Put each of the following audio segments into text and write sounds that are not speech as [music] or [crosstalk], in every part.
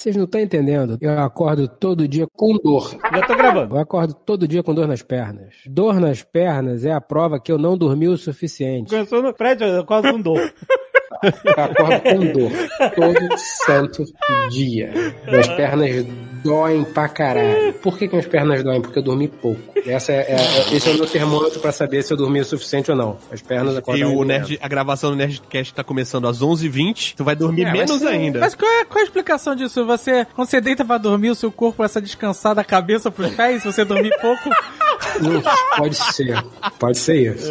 Vocês não estão entendendo. Eu acordo todo dia com dor. Já tô gravando. Eu acordo todo dia com dor nas pernas. Dor nas pernas é a prova que eu não dormi o suficiente. Começou no prédio, eu acordo com dor. Eu acordo com dor todo santo dia. Minhas pernas doem pra caralho. Por que, que minhas pernas doem? Porque eu dormi pouco. Essa é, é- esse é o meu termômetro pra saber se eu dormi o suficiente ou não. As pernas E acordam o Nerd, a gravação do Nerdcast tá começando às 11h20, tu vai dormir É, menos mas ainda. Mas qual é, qual é a explicação disso? Você, quando você deita pra dormir, o seu corpo começa a descansar da cabeça pros pés, se você dormir pouco. Não, pode ser. Pode ser isso.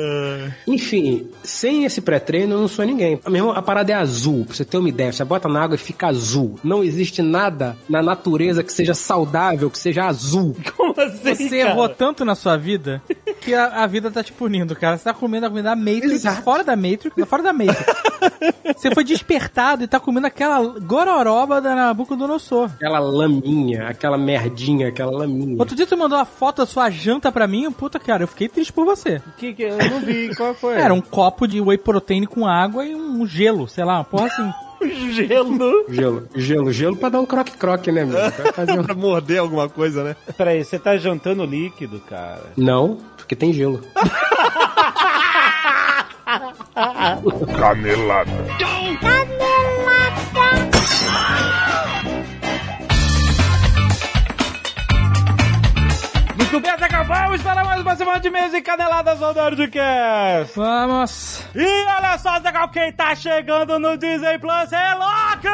Enfim, sem esse pré-treino eu não sou ninguém. Mesmo a parada é azul, pra você ter uma ideia. Você bota na água e fica azul. Não existe nada na natureza que seja saudável, que seja azul. Como assim, Você cara? errou tanto na sua vida que a, a vida tá te punindo, cara. Você tá comendo a comida da Matrix, Exato. fora da Matrix, fora da Matrix. Você foi despertado e tá comendo aquela gororoba da Nabucodonosor. Aquela laminha, aquela merdinha, aquela laminha. Outro dia tu mandou uma foto da sua janta pra mim, puta cara, eu fiquei triste por você. Que, que, eu não vi, qual foi? Era um copo de whey protein com água e um gelo, sei lá, uma porra assim. [laughs] gelo. Gelo, gelo, gelo pra dar um croque-croque, né, meu? Vai fazer um- [laughs] pra morder alguma coisa, né? Peraí, você tá jantando líquido, cara. Não, porque tem gelo. [laughs] Canelada. Bem, acabamos para mais uma semana de mês e caneladas ao Nerdcast. Vamos. E olha só, Zagal, quem tá chegando no Disney Plus é Loki!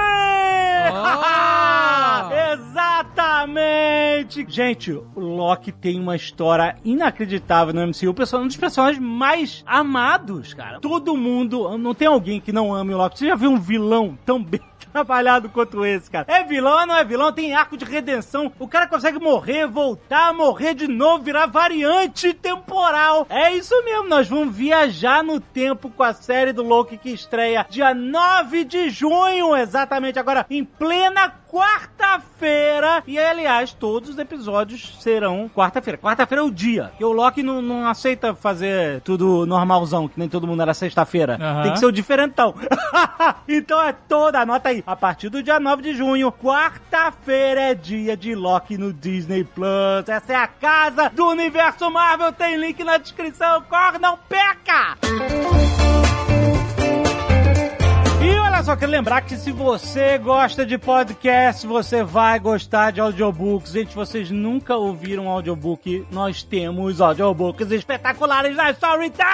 Oh! [laughs] Exatamente! Gente, o Loki tem uma história inacreditável no MCU, um dos personagens mais amados, cara. Todo mundo, não tem alguém que não ame o Loki. Você já viu um vilão tão bem trabalhado quanto esse, cara? É vilão ou não é vilão? Tem arco de redenção. O cara consegue morrer, voltar, morrer de novo, virar variante temporal. É isso mesmo, nós vamos viajar no tempo com a série do Loki que estreia dia 9 de junho, exatamente agora, em plena quarta-feira. E aliás, todos os episódios serão quarta-feira. Quarta-feira é o dia. Que o Loki não, não aceita fazer tudo normalzão, que nem todo mundo era sexta-feira. Aham. Tem que ser o diferentão. [laughs] então é toda, anota aí. A partir do dia 9 de junho, quarta-feira é dia de Loki no Disney Plus. Essa é a casa do universo Marvel. Tem link na descrição. Corre, não perca! E olha só, quero lembrar que se você gosta de podcast, você vai gostar de audiobooks. Gente, vocês nunca ouviram um audiobook? Nós temos audiobooks espetaculares na Storytel!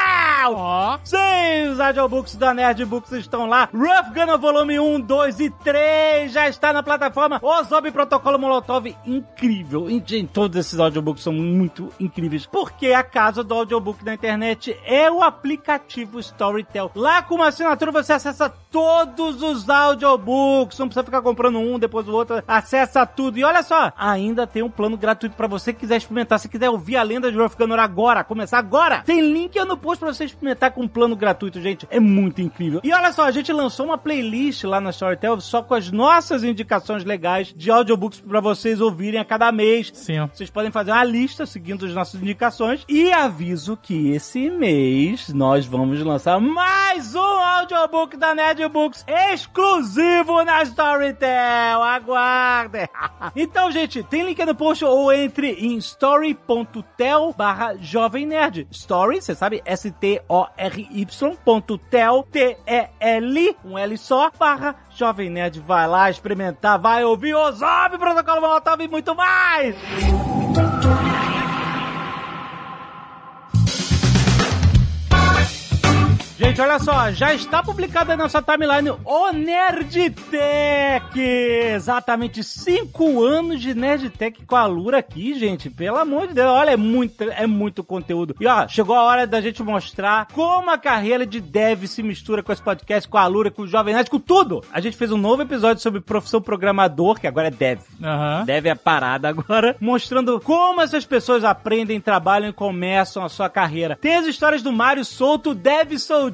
Ó. Sim, os audiobooks da Nerd Books estão lá. Rough Gunner Volume 1, 2 e 3 já está na plataforma. O Zombie Protocolo Molotov, incrível. Gente, todos esses audiobooks são muito incríveis. Porque a casa do audiobook na internet é o aplicativo Storytel. Lá com uma assinatura você acessa todos os audiobooks. Não precisa ficar comprando um, depois o outro. Acessa tudo. E olha só, ainda tem um plano gratuito para você que quiser experimentar. Se quiser ouvir a lenda de Gunner agora, começar agora, tem link aí no post para você experimentar com um plano gratuito, gente. É muito incrível. E olha só, a gente lançou uma playlist lá na Storytel só com as nossas indicações legais de audiobooks para vocês ouvirem a cada mês. Sim. Vocês podem fazer uma lista seguindo as nossas indicações. E aviso que esse mês nós vamos lançar mais um audiobook da Nerd Exclusivo na Storytel. Aguardem. [laughs] então, gente, tem link no post ou entre em story.tel barra Jovem Nerd. Story, você sabe, S-T-O-R-Y ponto tel, T-E-L, um L só, barra Jovem Nerd. Vai lá experimentar, vai ouvir o Zombie Protocolo Molotov e muito mais! Gente, olha só, já está publicada na nossa timeline o Nerdtech! Exatamente cinco anos de Nerdtech com a Lura aqui, gente. Pelo amor de Deus, olha, é muito, é muito conteúdo. E ó, chegou a hora da gente mostrar como a carreira de dev se mistura com esse podcast, com a Lura, com o Jovem Nerd, com tudo. A gente fez um novo episódio sobre profissão programador, que agora é dev. Aham. Deve a parada agora, [laughs] mostrando como essas pessoas aprendem, trabalham e começam a sua carreira. Tem as histórias do Mário Souto, Dev Sou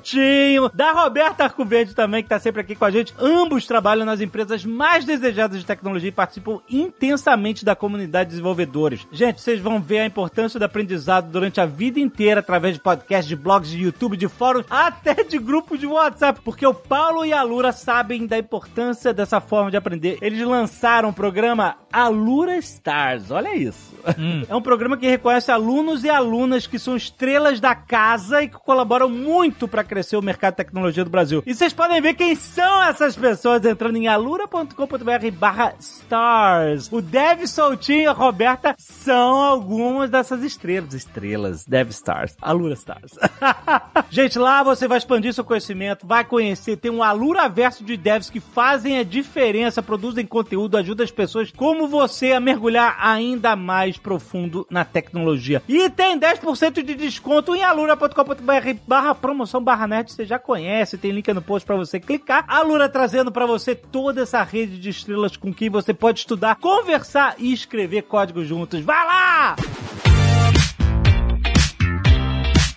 Da Roberta Arcoverde também, que tá sempre aqui com a gente. Ambos trabalham nas empresas mais desejadas de tecnologia e participam intensamente da comunidade de desenvolvedores. Gente, vocês vão ver a importância do aprendizado durante a vida inteira através de podcasts, de blogs, de YouTube, de fóruns, até de grupos de WhatsApp, porque o Paulo e a Lura sabem da importância dessa forma de aprender. Eles lançaram o programa Alura Stars. Olha isso. [laughs] É um programa que reconhece alunos e alunas que são estrelas da casa e que colaboram muito para crescer o mercado de tecnologia do Brasil. E vocês podem ver quem são essas pessoas entrando em alura.com.br barra stars. O Dev Soltinho e a Roberta são algumas dessas estrelas. Estrelas, Dev Stars, Alura Stars. [laughs] Gente, lá você vai expandir seu conhecimento, vai conhecer, tem um Alura verso de devs que fazem a diferença, produzem conteúdo, ajudam as pessoas como você a mergulhar ainda mais profundo na tecnologia. E tem 10% de desconto em alura.com.br barra promoção barra net, você já conhece, tem link no post para você clicar. A Alura trazendo para você toda essa rede de estrelas com quem você pode estudar, conversar e escrever código juntos. Vai lá!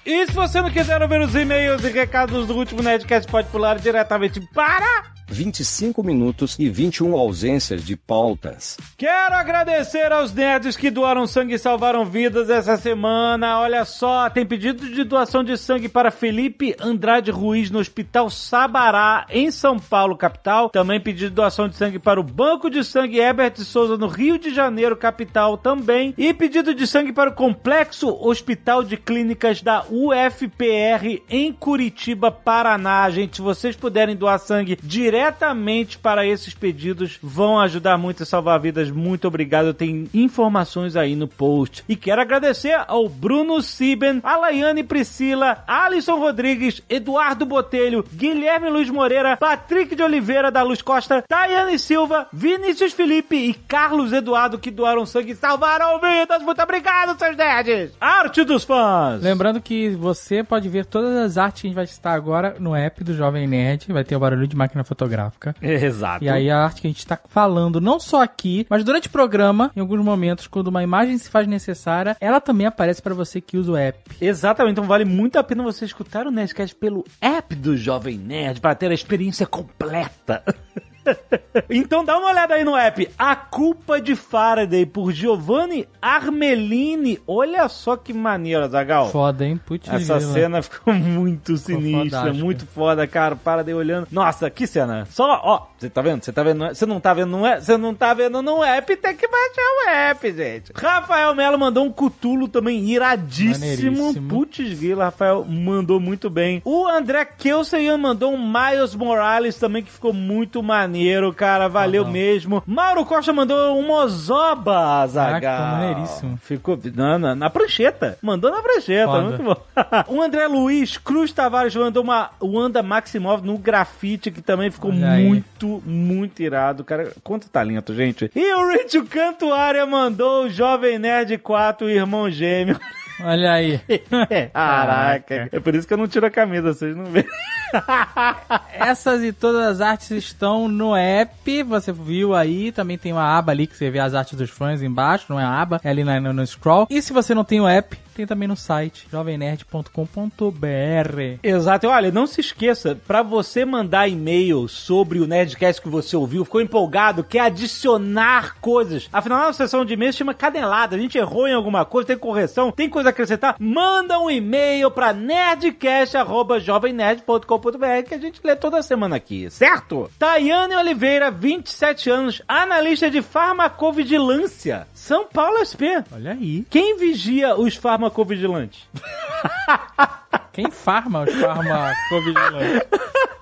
E se você não quiser ouvir os e-mails e recados do último Nerdcast, pode pular diretamente para 25 minutos e 21 ausências de pautas. Quero agradecer aos nerds que doaram sangue e salvaram vidas essa semana. Olha só, tem pedido de doação de sangue para Felipe Andrade Ruiz no Hospital Sabará, em São Paulo, capital. Também pedido de doação de sangue para o Banco de Sangue Herbert Souza, no Rio de Janeiro, capital também. E pedido de sangue para o Complexo Hospital de Clínicas da UFPR, em Curitiba, Paraná. Gente, se vocês puderem doar sangue diretamente para esses pedidos vão ajudar muito a salvar vidas. Muito obrigado. Tem informações aí no post. E quero agradecer ao Bruno Siben, a Laiane Priscila, Alisson Rodrigues, Eduardo Botelho, Guilherme Luiz Moreira, Patrick de Oliveira da Luz Costa, Tayane Silva, Vinícius Felipe e Carlos Eduardo que doaram sangue e salvaram vidas. Muito obrigado, seus nerds! Arte dos fãs! Lembrando que você pode ver todas as artes que a gente vai citar agora no app do Jovem Nerd. Vai ter o barulho de máquina fotográfica. [laughs] Exato. E aí a arte que a gente tá falando, não só aqui, mas durante o programa, em alguns momentos, quando uma imagem se faz necessária, ela também aparece para você que usa o app. Exatamente, então vale muito a pena você escutar o Nerdcast pelo app do Jovem Nerd para ter a experiência completa. [laughs] [laughs] então dá uma olhada aí no app. A Culpa de Faraday, por Giovanni Armelini. Olha só que maneiro, Zagal. Foda, hein? Putz, Essa grila. cena ficou muito sinistra, muito foda, cara. Faraday olhando. Nossa, que cena. Só, ó, você tá vendo? Você tá vendo? Você não tá vendo no app? Você não tá vendo no app? Tem que baixar o app, gente. Rafael Melo mandou um cutulo também iradíssimo. Putz, grila, Rafael mandou muito bem. O André Kelsen mandou um Miles Morales também que ficou muito maneiro, cara. Valeu Legal. mesmo. Mauro Costa mandou um Ozoba, Zagal. Maneiríssimo. Ficou na, na, na prancheta. Mandou na prancheta, Foda. muito bom. [laughs] o André Luiz Cruz Tavares mandou uma Wanda Maximov no grafite, que também ficou Olha aí. muito, muito irado. Cara, quanto talento, gente. E o Rich Cantuária mandou o Jovem Nerd 4, o irmão gêmeo. [laughs] Olha aí. [laughs] Caraca. É por isso que eu não tiro a camisa, vocês não veem. [laughs] Essas e todas as artes estão no app. Você viu aí, também tem uma aba ali que você vê as artes dos fãs embaixo, não é a aba, é ali na- no, no scroll. E se você não tem o app, tem também no site jovemnerd.com.br. Exato. Olha, não se esqueça, pra você mandar e-mail sobre o Nerdcast que você ouviu, ficou empolgado, quer adicionar coisas. Afinal, a sessão de e-mail se chama Canelada. A gente errou em alguma coisa, tem correção, tem coisa a acrescentar. Manda um e-mail pra nerdcast.jovemnerd.com.br que a gente lê toda semana aqui, certo? Tayane Oliveira, 27 anos, analista de farmacovigilância, São Paulo SP. Olha aí. Quem vigia os farmacovigilantes? [laughs] Quem farma os farmacovigilantes?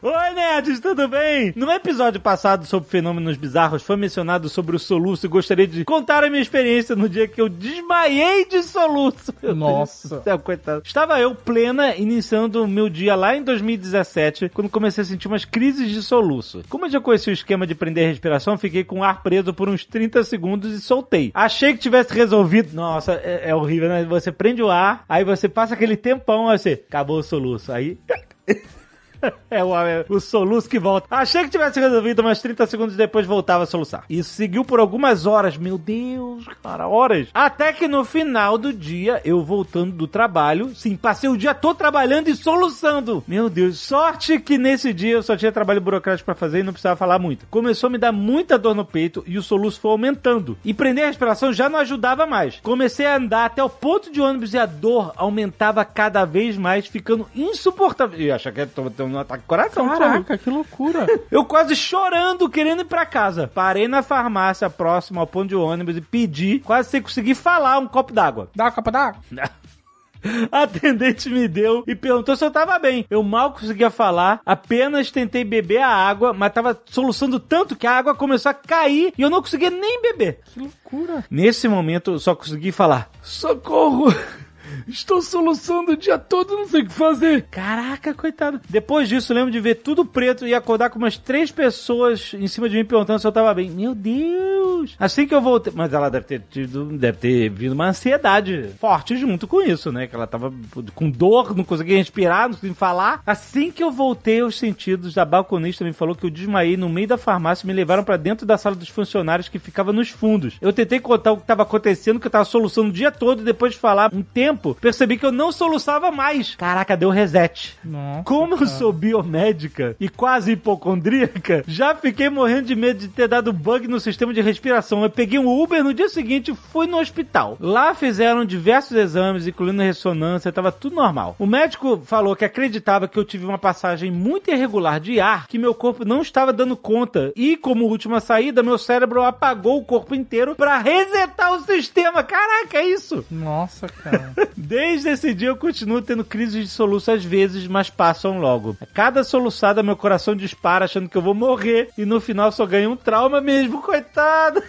Oi, nerds, tudo bem? No episódio passado sobre fenômenos bizarros, foi mencionado sobre o soluço e gostaria de contar a minha experiência no dia que eu desmaiei de soluço. Nossa. Céu, coitado. Estava eu plena, iniciando o meu dia lá em 2017, quando comecei a sentir umas crises de soluço. Como eu já conheci o esquema de prender a respiração, fiquei com o ar preso por uns 30 segundos e soltei. Achei que tivesse resolvido. Nossa, é, é horrível, né? Você prende o ar, aí você passa aquele tempão, aí você, acabou o soluço. Aí... [laughs] [laughs] É o, é o soluço que volta. Achei que tivesse resolvido, mas 30 segundos depois voltava a soluçar. Isso seguiu por algumas horas. Meu Deus, cara, horas. Até que no final do dia, eu voltando do trabalho, sim, passei o dia todo trabalhando e soluçando. Meu Deus, sorte que nesse dia eu só tinha trabalho burocrático pra fazer e não precisava falar muito. Começou a me dar muita dor no peito e o soluço foi aumentando. E prender a respiração já não ajudava mais. Comecei a andar até o ponto de ônibus e a dor aumentava cada vez mais, ficando insuportável. E acha que eu ataque coração. Caraca, que loucura. [laughs] Eu quase chorando, querendo ir pra casa. Parei na farmácia próxima ao ponto de ônibus e pedi, quase sem conseguir falar, um copo d'água. Dá uma capa d'água. [laughs] A atendente me deu e perguntou se eu tava bem. Eu mal conseguia falar, apenas tentei beber a água, mas tava soluçando tanto que a água começou a cair e eu não conseguia nem beber. Que loucura. Nesse momento eu só consegui falar: Socorro! [laughs] Estou soluçando o dia todo, não sei o que fazer. Caraca, coitado. Depois disso, lembro de ver tudo preto e acordar com umas três pessoas em cima de mim perguntando se eu tava bem. Meu Deus! Assim que eu voltei. Mas ela deve ter tido. Deve ter vindo uma ansiedade forte junto com isso, né? Que ela tava com dor, não conseguia respirar, não conseguia falar. Assim que eu voltei aos sentidos, a balconista me falou que eu desmaiei no meio da farmácia e me levaram pra dentro da sala dos funcionários que ficava nos fundos. Eu tentei contar o que tava acontecendo, que eu tava soluçando o dia todo e depois de falar um tempo, percebi que eu não soluçava mais. Caraca, deu reset. Nossa, Como eu cara. sou biomédica e quase hipocondríaca, já fiquei morrendo de medo de ter dado bug no sistema de respiração. Eu peguei um Uber no dia seguinte e fui no hospital. Lá fizeram diversos exames, incluindo ressonância, tava tudo normal. O médico falou que acreditava que eu tive uma passagem muito irregular de ar, que meu corpo não estava dando conta. E como última saída, meu cérebro apagou o corpo inteiro pra resetar o sistema. Caraca, é isso! Nossa, cara. Desde esse dia eu continuo tendo crises de soluço às vezes, mas passam logo. A cada soluçada meu coração dispara achando que eu vou morrer e no final só ganho um trauma mesmo, coitado.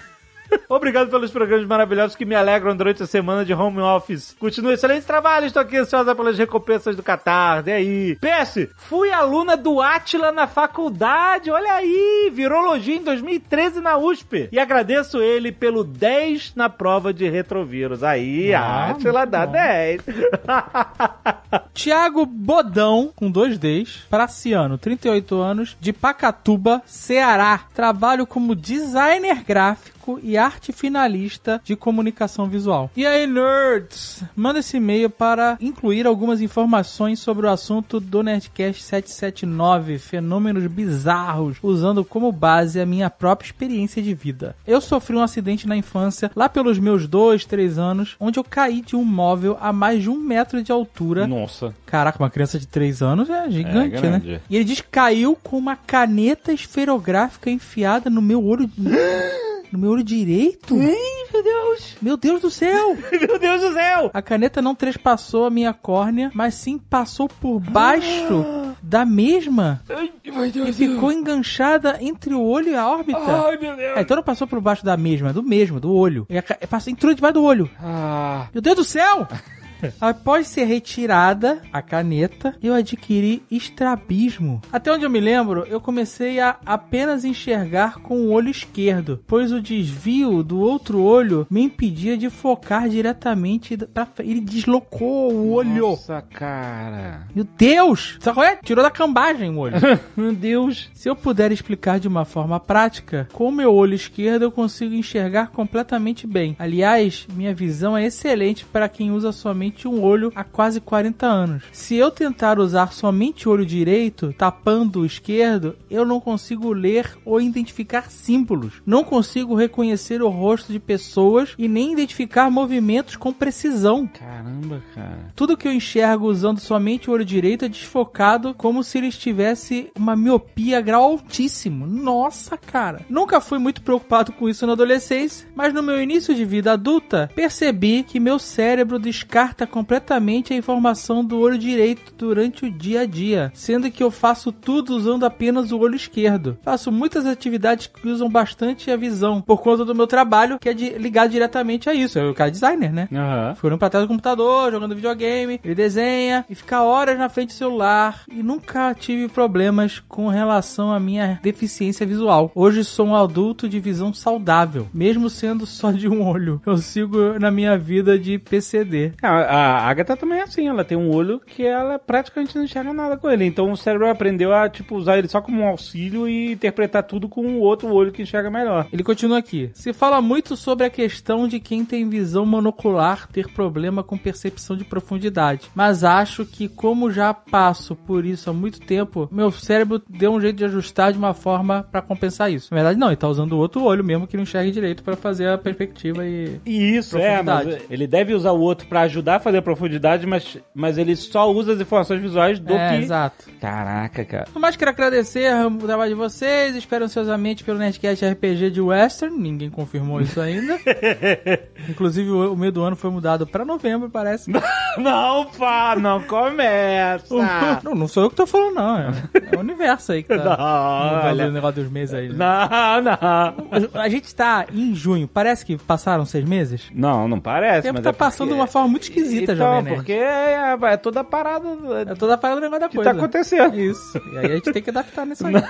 [laughs] Obrigado pelos programas maravilhosos que me alegram durante a semana de home office. Continue excelente trabalho, estou aqui ansiosa pelas recompensas do Catarse. E aí? PS, fui aluna do Atila na faculdade, olha aí, virologia em 2013 na USP. E agradeço ele pelo 10 na prova de retrovírus. Aí, Ah, Atila dá bom. 10. [laughs] Tiago Bodão, com dois Ds, Praciano, 38 anos, de Pacatuba, Ceará. Trabalho como designer gráfico e arte finalista de comunicação visual. E aí, nerds? Manda esse e-mail para incluir algumas informações sobre o assunto do Nerdcast 779, fenômenos bizarros, usando como base a minha própria experiência de vida. Eu sofri um acidente na infância, lá pelos meus dois, três anos, onde eu caí de um móvel a mais de um metro de altura Nossa. Caraca, uma criança de 3 anos é gigante, É né? E ele diz que caiu com uma caneta esferográfica enfiada no meu olho. [gasps] No meu olho direito? Meu Deus. Meu Deus do céu! [laughs] Meu Deus do céu. A caneta não trespassou a minha córnea, mas sim passou por baixo da mesma e ficou enganchada entre o olho e a órbita. Ai, meu Deus. É, então não passou por baixo da mesma, do mesmo, do olho. E passou, entrou debaixo do olho. Meu Deus do céu! [laughs] [laughs] Após ser retirada a caneta, eu adquiri estrabismo. Até onde eu me lembro, eu comecei a apenas enxergar com o olho esquerdo, pois o desvio do outro olho me impedia de focar diretamente pra frente. Ele deslocou o olho. Nossa, cara. Meu Deus! Sabe qual é? Tirou da cambagem o olho. [laughs] Meu Deus. Se eu puder explicar de uma forma prática, com o meu olho esquerdo eu consigo enxergar completamente bem. Aliás, minha visão é excelente para quem usa somente um olho há quase 40 anos. Se eu tentar usar somente o olho direito, tapando o esquerdo, eu não consigo ler ou identificar símbolos. Não consigo reconhecer o rosto de pessoas e nem identificar movimentos com precisão. Caramba, cara. Tudo que eu enxergo usando somente o olho direito é desfocado, como se ele tivesse uma miopia grau altíssimo. Nossa, cara. Nunca fui muito preocupado com isso na adolescência, mas no meu início de vida adulta, percebi que meu cérebro descarta completamente a informação do olho direito durante o dia a dia, sendo que eu faço tudo usando apenas o olho esquerdo. Faço muitas atividades que usam bastante a visão, por conta do meu trabalho, que é de, ligado diretamente a isso. Eu, cara, designer, né? Fica olhando pra trás do computador, jogando videogame, ele desenha e fica horas na frente do celular. E nunca tive problemas com relação à minha deficiência visual. Hoje sou um adulto de visão saudável, mesmo sendo só de um olho. Eu sigo na minha vida de PCD. Ah, a Agatha também é assim, ela tem um olho que ela praticamente não enxerga nada com ele. Então o cérebro aprendeu a, tipo, usar ele só como um auxílio e interpretar tudo com o outro olho que enxerga melhor. Ele continua aqui. Se fala muito sobre a questão de quem tem visão monocular ter problema com percepção de profundidade. Mas acho que, como já passo por isso há muito tempo, meu cérebro deu um jeito de ajustar de uma forma pra compensar isso. Na verdade, não, ele tá usando o outro olho mesmo que não enxerga direito pra fazer a perspectiva e. Isso, é, mas ele deve usar o outro pra ajudar fazer a profundidade, mas, mas ele só usa as informações visuais do é, que... exato. Caraca, cara. No mais, quero agradecer o trabalho de vocês. Espero ansiosamente pelo Nerdcast RPG de Western. Ninguém confirmou isso ainda. [laughs] Inclusive, o, o meio do ano foi mudado pra novembro, parece. [laughs] Não, pá, não começa. [laughs] não, não sou eu que tô falando, não. É, é o universo aí que tá Não, olha. o negócio dos meses aí. né? Não, não. A gente tá em junho. Parece que passaram seis meses? Não, não O parece, tempo mas tá é passando de porque- uma forma muito esquisita, então, Jovem Nerd. porque é, é toda a parada É toda a parada do negócio da que coisa. tá acontecendo. Isso. E aí a gente tem que adaptar nisso aí. [laughs]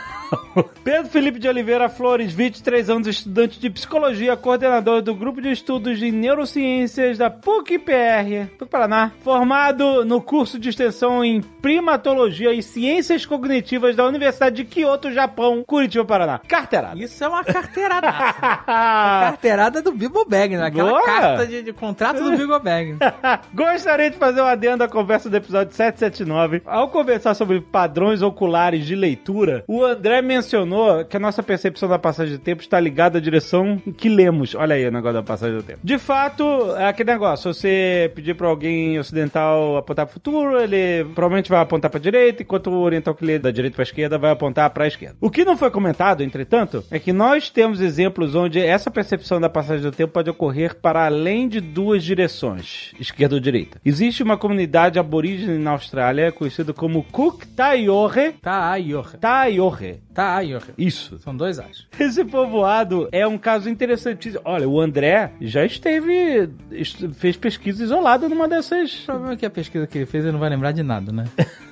Pedro Felipe de Oliveira Flores, 23 anos, estudante de psicologia, coordenador do grupo de estudos de neurociências da PUC-PR, PUC Paraná, formado no curso de extensão em primatologia e ciências cognitivas da Universidade de Kyoto, Japão, Curitiba, Paraná. Carteirada. Isso é uma carteirada. [laughs] carteirada do Bibo Bag, né? Aquela Boa. carta de, de contrato do Bibo Bag. [laughs] Gostaria de fazer um adendo à conversa do episódio 779. Ao conversar sobre padrões oculares de leitura, o André mencionou que a nossa percepção da passagem do tempo está ligada à direção que lemos. Olha aí o negócio da passagem do tempo. De fato, é aquele negócio. Você pedir para alguém ocidental apontar para o futuro, ele provavelmente vai apontar para a direita, enquanto o oriental que lê da direita para a esquerda vai apontar para a esquerda. O que não foi comentado, entretanto, é que nós temos exemplos onde essa percepção da passagem do tempo pode ocorrer para além de duas direções, esquerda ou direita. Existe uma comunidade aborígene na Austrália conhecida como Cook Taiore. Taiore. Aí, Jorge. Isso. São dois As. Esse povoado é um caso interessantíssimo. Olha, o André já esteve. est- fez pesquisa isolada numa dessas. O problema é que a pesquisa que ele fez ele não vai lembrar de nada, né? [laughs]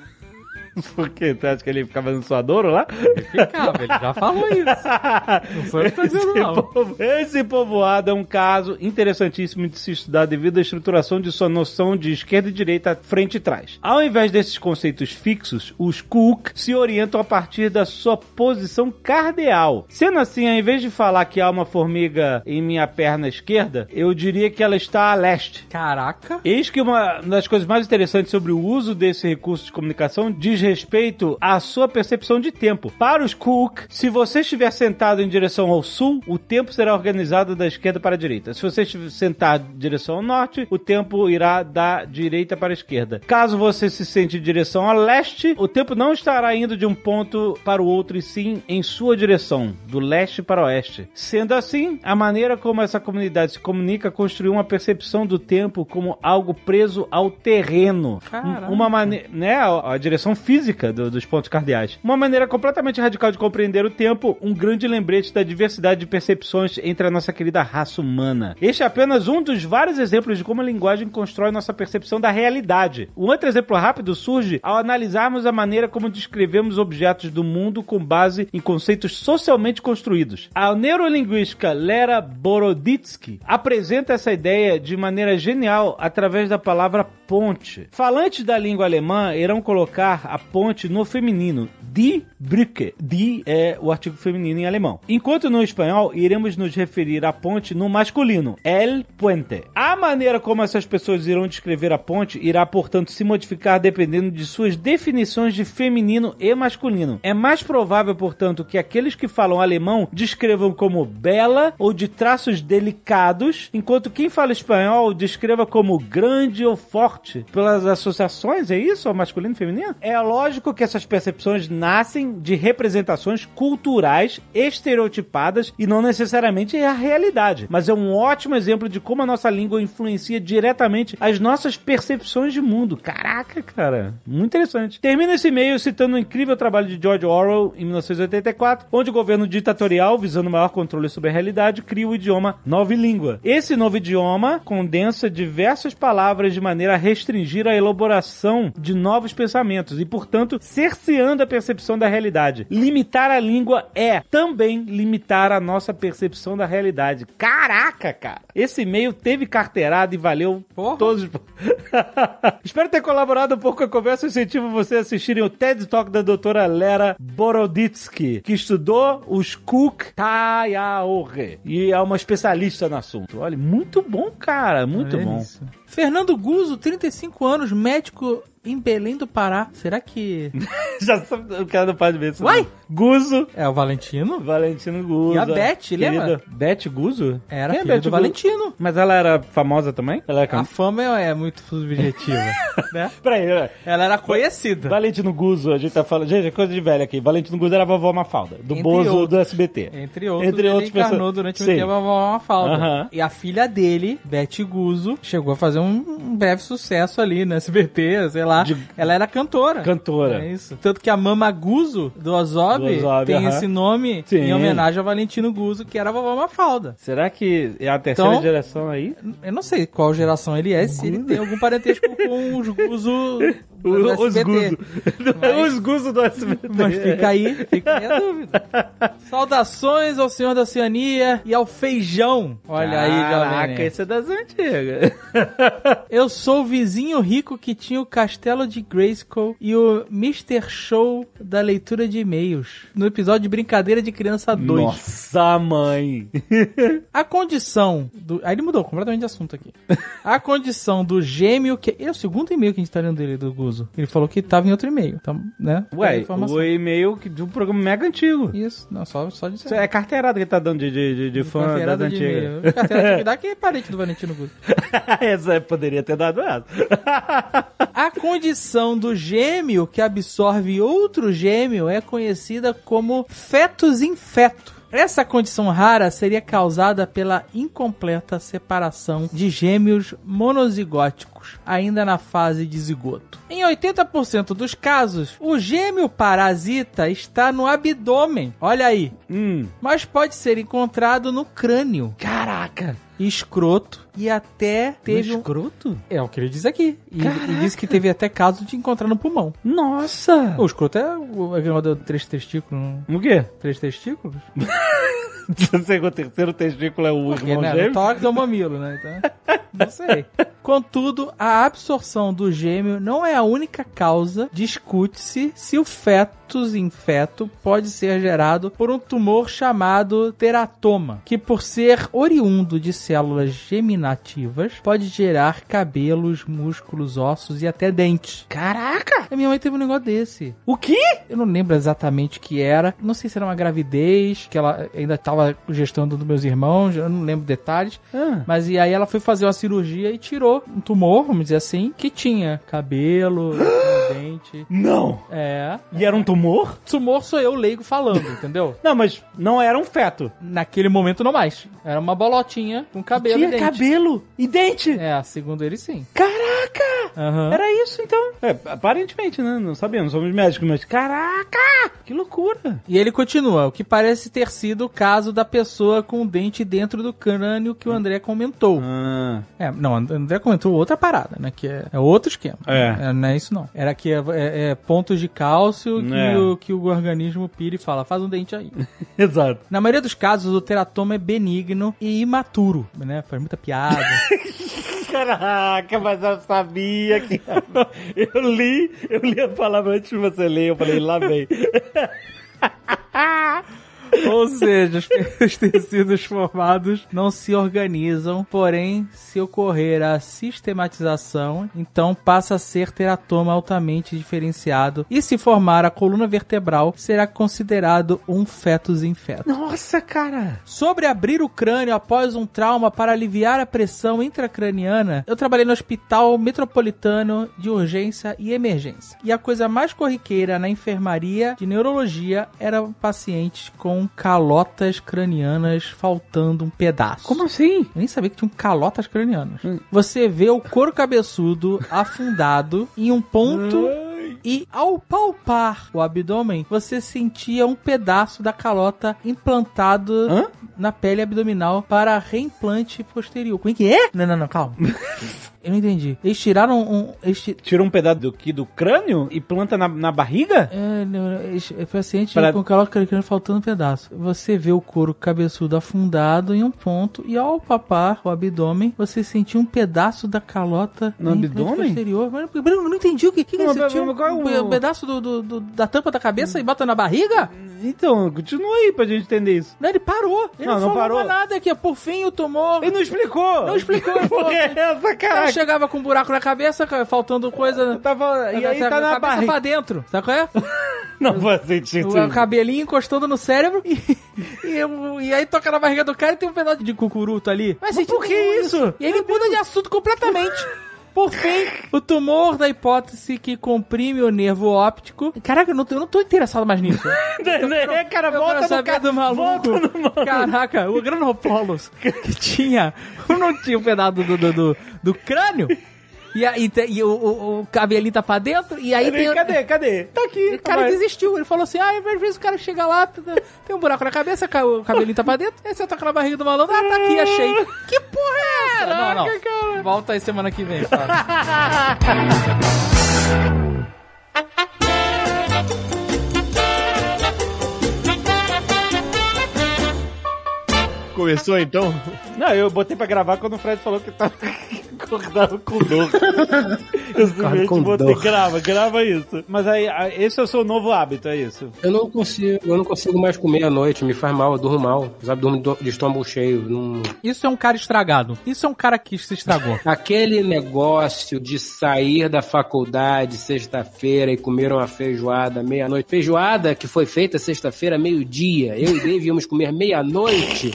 [laughs] Por quê? Tu acha que ele ficava no suadouro lá? Ficava, ele já falou isso. [laughs] Não sou eu que tô dizendo, Esse, não. povo- esse povoado é um caso interessantíssimo de se estudar devido à estruturação de sua noção de esquerda e direita, frente e trás. Ao invés desses conceitos fixos, os Cook se orientam a partir da sua posição cardeal. Sendo assim, ao invés de falar que há uma formiga em minha perna esquerda, eu diria que ela está a leste. Caraca. Eis que uma das coisas mais interessantes sobre o uso desse recurso de comunicação diz respeito à sua percepção de tempo. Para os Cook, se você estiver sentado em direção ao sul, o tempo será organizado da esquerda para a direita. Se você estiver sentado em direção ao norte, o tempo irá da direita para a esquerda. Caso você se sente em direção a leste, o tempo não estará indo de um ponto para o outro, e sim em sua direção, do leste para o oeste. Sendo assim, a maneira como essa comunidade se comunica construiu uma percepção do tempo como algo preso ao terreno. Caraca. Uma maneira, né, a, a direção física do- dos pontos cardeais. Uma maneira completamente radical de compreender o tempo, um grande lembrete da diversidade de percepções entre a nossa querida raça humana. Este é apenas um dos vários exemplos de como a linguagem constrói nossa percepção da realidade. Um outro exemplo rápido surge ao analisarmos a maneira como descrevemos objetos do mundo com base em conceitos socialmente construídos. A neurolinguística Lera Boroditsky apresenta essa ideia de maneira genial através da palavra ponte. Falantes da língua alemã irão colocar a ponte no feminino, die Brücke. Die é o artigo feminino em alemão. Enquanto no espanhol iremos nos referir à ponte no masculino, el puente. A maneira como essas pessoas irão descrever a ponte irá, portanto, se modificar dependendo de suas definições de feminino e masculino. É mais provável, portanto, que aqueles que falam alemão descrevam como bela ou de traços delicados, enquanto quem fala espanhol descreva como grande ou forte. Pelas associações, é isso? Masculino e feminino? É lógico que essas percepções nascem de representações culturais estereotipadas e não necessariamente é a realidade. Mas é um ótimo exemplo de como a nossa língua influencia diretamente as nossas percepções de mundo. Caraca, cara. Muito interessante. Termina esse e-mail citando o incrível trabalho de George Orwell em 1984, onde o governo ditatorial, visando maior controle sobre a realidade, cria o idioma nova língua. Esse novo idioma condensa diversas palavras de maneira a restringir a elaboração de novos pensamentos e, por portanto, cerceando a percepção da realidade. Limitar a língua é também limitar a nossa percepção da realidade. Caraca, cara! Esse e-mail teve carteirada e valeu Porra. todos os... [laughs] Espero ter colaborado um pouco com a conversa e incentivo você a assistirem o TED Talk da doutora Lera Boroditsky, que estudou os Cook Tayaore e é uma especialista no assunto. Olha, muito bom, cara, muito Olha bom. isso. Fernando Guzo, 35 anos, médico em Belém do Pará. Será que. [laughs] Já sabe, o cara não pode ver isso. Uai! não. Guzo. É o Valentino? Valentino Guzo. E a Beth, Querida- lembra? Beth Guzo? Era Quem é filha Beth do Guzo? Valentino. Mas ela era famosa também? Ela era A fama é, é muito subjetiva, [laughs] né? Peraí, peraí. Ela era conhecida. Valentino Guzo, a gente tá falando. Gente, é coisa de velho aqui. Valentino Guzo era a vovó Mafalda, do Entre Bozo outros. do SBT. Entre outros, Entre ele outros encarnou pessoas- durante um Sim. tempo a Vovó Falda. Aham. E a filha dele, Beth Guzo, chegou a fazer um, um breve sucesso ali [laughs] no SBT, sei lá. De- Ela era cantora. Cantora. É isso. Tanto que a Mama Guzo, do Ozob, Do Ozob, tem aham. esse nome Sim. em homenagem a Valentino Guzo, que era a vovó Mafalda. Será que é a terceira Então- geração aí? Eu não sei qual geração ele é, se ele tem algum parentesco com os Guzo [laughs] O- os. Guzo. Mas- Os Guzo do SBT. Mas fica aí, fica aí a [laughs] dúvida. Saudações ao Senhor da Oceania e ao Feijão. Olha aí, Jovem Caraca, esse é das antigas. [laughs] Eu sou o vizinho rico que tinha o castelo de Grayskull e o Mr. Show da leitura de e-mails. No episódio de Brincadeira de Criança 2. Nossa, mãe. [laughs] A condição do. Aí ele mudou completamente de assunto aqui. A condição do gêmeo que. É o segundo e-mail que a gente tá lendo dele, do Guzo. Ele falou que tava em outro e-mail. Então, né? Ué, o e-mail que- de um programa mega antigo. Isso, não, só, só de Isso é carteirada que ele tá dando de, de, de, de fã das antigas. [laughs] Carteirada de atividade que é parente do Valentino Guzo. [laughs] essa poderia ter dado essa. [laughs] A condição do gêmeo que absorve outro gêmeo é conhecida como fetus in feto. Essa condição rara seria causada pela incompleta separação de gêmeos monozigóticos, ainda na fase de zigoto. Em 80% dos casos, o gêmeo parasita está no abdômen. Olha aí. Hum. Mas pode ser encontrado no crânio, Caraca. escroto e até teve um... escroto? É o que ele diz aqui. E, e disse que teve até caso de encontrar no pulmão. Nossa. O escroto é o é aquele do três testículos. não? O quê? Três testículos? [laughs] o terceiro testículo é o Porque, irmão né? No gêmeo? tórax é o mamilo, né? Então, não sei. Contudo, a absorção do gêmeo não é a única causa. Discute-se se o fetus em feto pode ser gerado por um tumor chamado teratoma, que por ser oriundo de células geminativas, pode gerar cabelos, músculos, ossos e até dentes. Caraca. A minha mãe teve um negócio desse. O quê? Eu não lembro exatamente o que era. Não sei se era uma gravidez, que ela ainda estava gestando dos meus irmãos, eu não lembro detalhes. Ah. Mas e aí ela foi fazer uma cirurgia e tirou um tumor, vamos dizer assim, que tinha cabelo, [gasps] dente. Não. É. E era um tumor? Tumor sou eu leigo falando, entendeu? Não, mas não era um feto. Naquele momento não mais. Era uma bolotinha com cabelo e Tinha dente. cabelo e dente. É, segundo ele sim. Caraca. Aham. Era isso, então. É, aparentemente, né? Não sabemos, somos médicos, mas caraca! Que loucura! E ele continua, o que parece ter sido o caso da pessoa com o dente dentro do crânio que o André comentou. Ah, É, não, o André comentou outra parada, né? Que é, é outro esquema. É. Não é isso não. Era que é, é- é pontos de cálcio que, É. o, que o organismo pira e fala, faz um dente aí. [laughs] exato. Na maioria dos casos, o teratoma é benigno e imaturo, né? Faz muita piada. [laughs] Caraca, mas eu sabia que. [laughs] Eu li, eu li a palavra antes de você ler, eu falei, lá vem. [laughs] [laughs] Ou seja, os, [laughs] os tecidos formados não se organizam, porém, se ocorrer a sistematização, então passa a ser teratoma altamente diferenciado. E se formar a coluna vertebral, será considerado um fetus em feto. Nossa, cara! Sobre abrir o crânio após um trauma para aliviar a pressão intracraniana, eu trabalhei no Hospital Metropolitano de Urgência e Emergência. E a coisa mais corriqueira na enfermaria de neurologia eram pacientes com calotas cranianas faltando um pedaço. Como assim? Eu nem sabia que tinham calotas cranianas. Você vê o couro cabeçudo [laughs] afundado em um ponto e ao palpar o abdômen, você sentia um pedaço da calota implantado Hã? na pele abdominal para reimplante posterior. Como é que é? Não, não, não, calma. [laughs] Eu não entendi. Eles tiraram um. Eles ti- Tira um pedaço do que do crânio e planta na, na barriga? É, não, eles- é paciente Pra- com calor crânio faltando um pedaço. Você vê o couro cabeçudo afundado em um ponto e ao papar o abdômen, você sentiu um pedaço da calota No abdômen? posterior. Mas, Bruno, eu não entendi o que, que, que Não, você mas qual é um, o- um pedaço do, do- do- da tampa da cabeça e bota na barriga? Então, continua aí pra gente entender isso. Não, ele parou. Ele Não, não, não falou parou. nada aqui. Por fim, o tumor. Ele não explicou! Não explicou, Por que [laughs] assim, essa, caraca? Chegava com um buraco na cabeça, faltando coisa. Tava... E aí a tá na cabeça barriga. pra dentro, sabe qual é? [laughs] Não faz sentido. O cabelinho encostando no cérebro e, e, eu- e aí toca na barriga do cara e tem um pedaço de cucuruto ali. Mas, Mas por que isso? E ele muda de assunto completamente. [laughs] Por fim, o tumor da hipótese que comprime o nervo óptico. Caraca, eu não, tô- eu não tô interessado mais nisso. [laughs] É, cara, Eu volta no do maluco. Volta no [laughs] maluco. Caraca, o Granopolos que tinha. [laughs] Não tinha um pedaço do, do, do, do crânio. E, aí, e o, o, o cabelinho tá pra dentro. E aí tem. Cadê, cadê? Tá aqui. O cara Vai. desistiu. Ele falou assim: ah, às vezes o cara chega lá, tem um buraco na cabeça, ca- o cabelinho tá pra dentro, aí você toca na barriga do malandro, ah, tá aqui, achei. Que porra é essa? não, não. Volta aí semana que vem, cara. Começou então? Não, eu botei pra gravar quando o Fred falou que tava acordado com dor. Eu simplesmente com botei, dor. grava, grava isso. Mas aí, esse é o seu novo hábito, é isso? Eu não consigo, eu não consigo mais comer à noite, me faz mal, eu durmo mal. Sabe, durmo de estômago cheio. Não... Isso é um cara estragado. Isso é um cara que se estragou. [laughs] Aquele negócio de sair da faculdade sexta-feira e comer uma feijoada meia-noite. Feijoada que foi feita sexta-feira, meio-dia. Eu e Dave íamos comer meia-noite.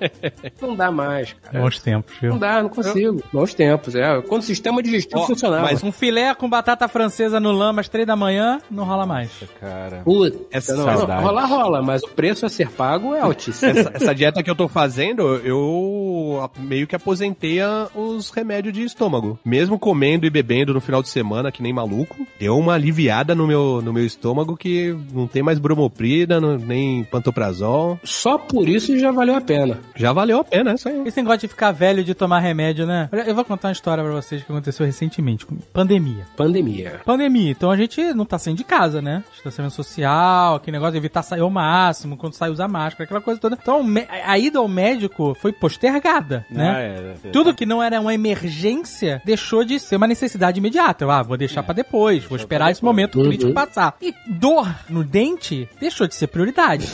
[laughs] Não dá mais, cara. Bons tempos, viu? Não dá, não consigo. Bons tempos, é. Quando o sistema digestivo Ó, funcionava. mas- Um filé com batata francesa no lama às três da manhã, não rola mais. Cara. Puta, Essa não, saudade. rola, rola, mas o preço a ser pago é altíssimo. Essa, essa dieta que eu tô fazendo, eu meio que aposentei os remédios de estômago. Mesmo comendo e bebendo no final de semana, que nem maluco, deu uma aliviada no meu, no meu estômago que não tem mais bromoprida, não- nem pantoprazol. Só por isso já valeu a pena. Já valeu a pena, é isso aí. Esse negócio de ficar velho de tomar remédio, né? Eu vou contar uma história pra vocês que aconteceu recentemente. com Pandemia. Pandemia. Pandemia, então a gente não tá saindo de casa, né? Distanciamento social, aquele negócio de evitar sair ao máximo, quando sai usar máscara, aquela coisa toda. Então a ida ao médico foi postergada, né? Ah, é, é, é. Tudo que não era uma emergência deixou de ser uma necessidade imediata. Eu, ah, vou deixar pra depois, vou esperar esse momento Uhum. crítico passar. E dor no dente deixou de ser prioridade.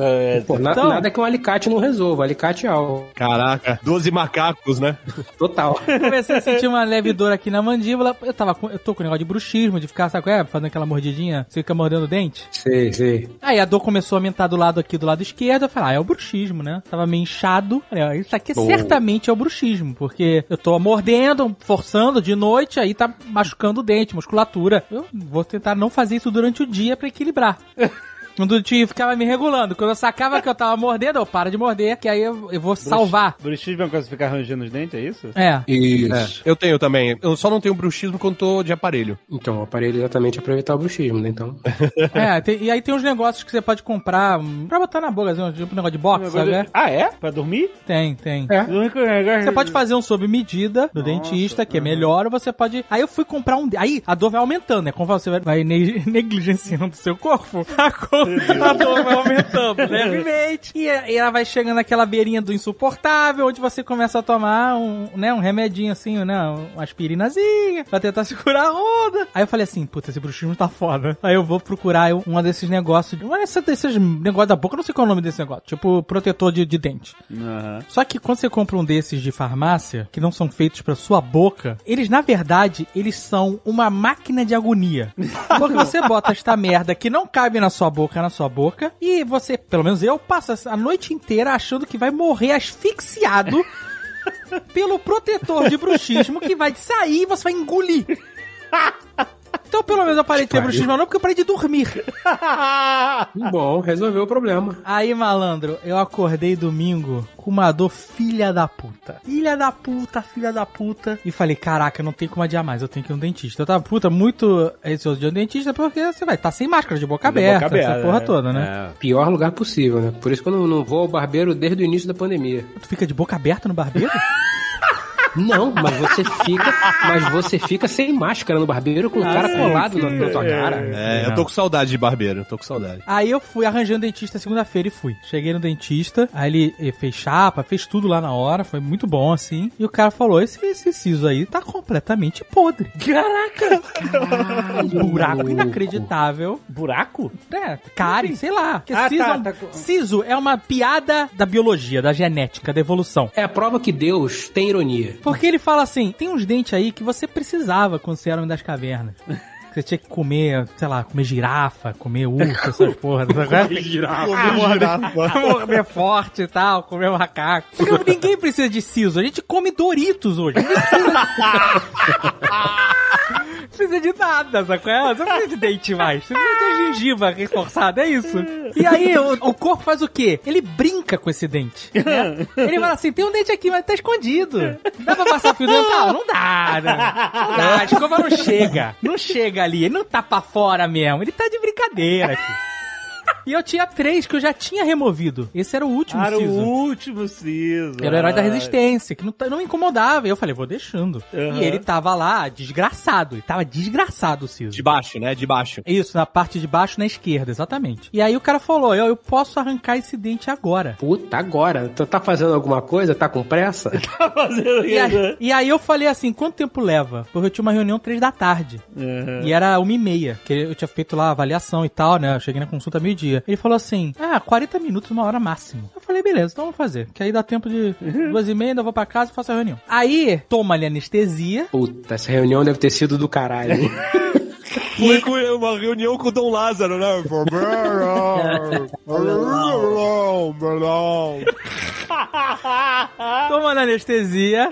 É, Pô, na- Então- nada que um alicate não resolva. Alicate é algo. Caraca, 12 macacos, né? [laughs] Total. Comecei a sentir uma leve dor aqui na mandíbula. Eu tava com, eu tô com um negócio de bruxismo, de ficar, sabe é? Fazendo aquela mordidinha, você fica mordendo o dente. sei, sei. Aí a dor começou a aumentar do lado aqui, do lado esquerdo. Eu falei, ah, é o bruxismo, né? Tava meio inchado. Falei, ah, isso aqui Boa. certamente é o bruxismo, porque eu tô mordendo, forçando de noite, aí tá machucando o dente, musculatura. Eu vou tentar não fazer isso durante o dia pra equilibrar. [laughs] Quando o tio ficava me regulando. Quando eu sacava que eu tava mordendo, eu para de morder, que aí eu, eu vou salvar. Bruxismo é uma coisa de ficar arranjando os dentes, é isso? É. Isso. Eu tenho também. Eu só não tenho bruxismo quando tô de aparelho. Então, o aparelho exatamente é pra evitar o bruxismo, né? Então. [laughs] É, tem- e aí tem uns negócios que você pode comprar pra botar na boca, assim, tipo um negócio de box, sabe? É? Ah, é? Pra dormir? Tem, tem. É. Você pode fazer um sob medida do Nossa, dentista, que é melhor, ou você pode. Aí eu fui comprar um. Aí a dor vai aumentando, né? Conforme você vai- vai ne- [laughs] negligenciando o seu corpo, [laughs] a, co- a dor vai aumentando levemente. E, e ela vai chegando naquela beirinha do insuportável, onde você começa a tomar um, né, um remedinho assim, né? Uma aspirinazinha, pra tentar [laughs] segurar a roda. Aí eu falei assim, puta, esse bruxismo tá foda. Aí eu vou procurar eu- uma desses negócios. Uma desses, desses negócios da boca, eu não sei qual é o nome desse negócio. Tipo, protetor de, de dente. Aham. Só que quando você compra um desses de farmácia, que não são feitos pra sua boca, eles na verdade, eles são uma máquina de agonia. [laughs] Porque você bota esta merda que não cabe na sua boca, na sua boca, e você, pelo menos eu, passa a noite inteira achando que vai morrer asfixiado [laughs] pelo protetor de bruxismo que vai sair e você vai engolir. [laughs] Então, pelo menos eu parei de ter bruxismo não, porque eu parei de dormir. [laughs] Bom, resolveu o problema. Aí, malandro, eu acordei domingo com uma dor filha da puta. Filha da puta, filha da puta. E falei, caraca, não tem como adiar mais, eu tenho que ir um dentista. Eu tava, puta, muito receoso de um dentista porque você vai estar sem máscara, de boca De aberta, boca essa porra é. toda, né? Pior lugar possível, né? Por isso que eu não, não vou ao barbeiro desde o início da pandemia. Tu fica de boca aberta no barbeiro? [laughs] Não, mas você fica, mas você fica sem máscara no barbeiro com o cara colado na, na tua cara. É, eu tô com saudade de barbeiro, tô com saudade. Aí eu fui arranjando dentista segunda-feira e fui. Cheguei no dentista, aí ele fez chapa, fez tudo lá na hora, foi muito bom assim. E o cara falou: esse, esse siso aí tá completamente podre. Caraca! Um buraco inacreditável. Buraco? É, cárie, sei lá. Porque Ah, siso, tá, é um- tá com- siso é uma piada da biologia, da genética, da evolução. É a prova que Deus tem ironia. Porque ele fala assim: tem uns dentes aí que você precisava quando você era homem das cavernas. Você tinha que comer, sei lá, comer girafa, comer urso, essas [laughs] porras. Comer girafa. [laughs] Comer forte e tal, comer macaco. Porque ninguém precisa de siso. A gente come Doritos hoje. Ninguém precisa Não [laughs] precisa de nada, sacou? É, Você não precisa de dente mais. Você precisa de gengiva reforçada, é isso. E aí, o, o corpo faz o quê? Ele brinca com esse dente. né? Ele fala assim, tem um dente aqui, mas tá escondido. Dá pra passar fio dental? Não dá, né? Não dá, a escova não chega. Não chega ali, ele não tá pra fora mesmo. Ele tá de brincadeira aqui. E eu tinha três que eu já tinha removido. Esse era o último Era siso. o último siso. Era o herói da resistência, que não, tá- não me incomodava. E eu falei, vou deixando. Aham. E ele tava lá, desgraçado. Ele tava desgraçado o siso. De baixo, né? De baixo. Isso, na parte de baixo, na esquerda, exatamente. E aí o cara falou, eu, eu posso arrancar esse dente agora. Puta, agora. Tu tá fazendo alguma coisa? Tá com pressa? [laughs] Tá fazendo E isso, aí, né? e aí eu falei assim, quanto tempo leva? Porque eu tinha uma reunião três da tarde. Uhum. E era uma e meia, que eu tinha feito lá a avaliação e tal, né? Eu cheguei na consulta meio-dia. Ele falou assim, ah, 40 minutos, uma hora máximo. Eu falei, beleza, então vamos fazer. Que aí dá tempo de duas e meia, ainda vou pra casa e faço a reunião. Aí, toma ali anestesia. Puta, essa reunião deve ter sido do caralho. [laughs] Foi com uma reunião com o Dom Lázaro, né? [laughs] Tomando anestesia.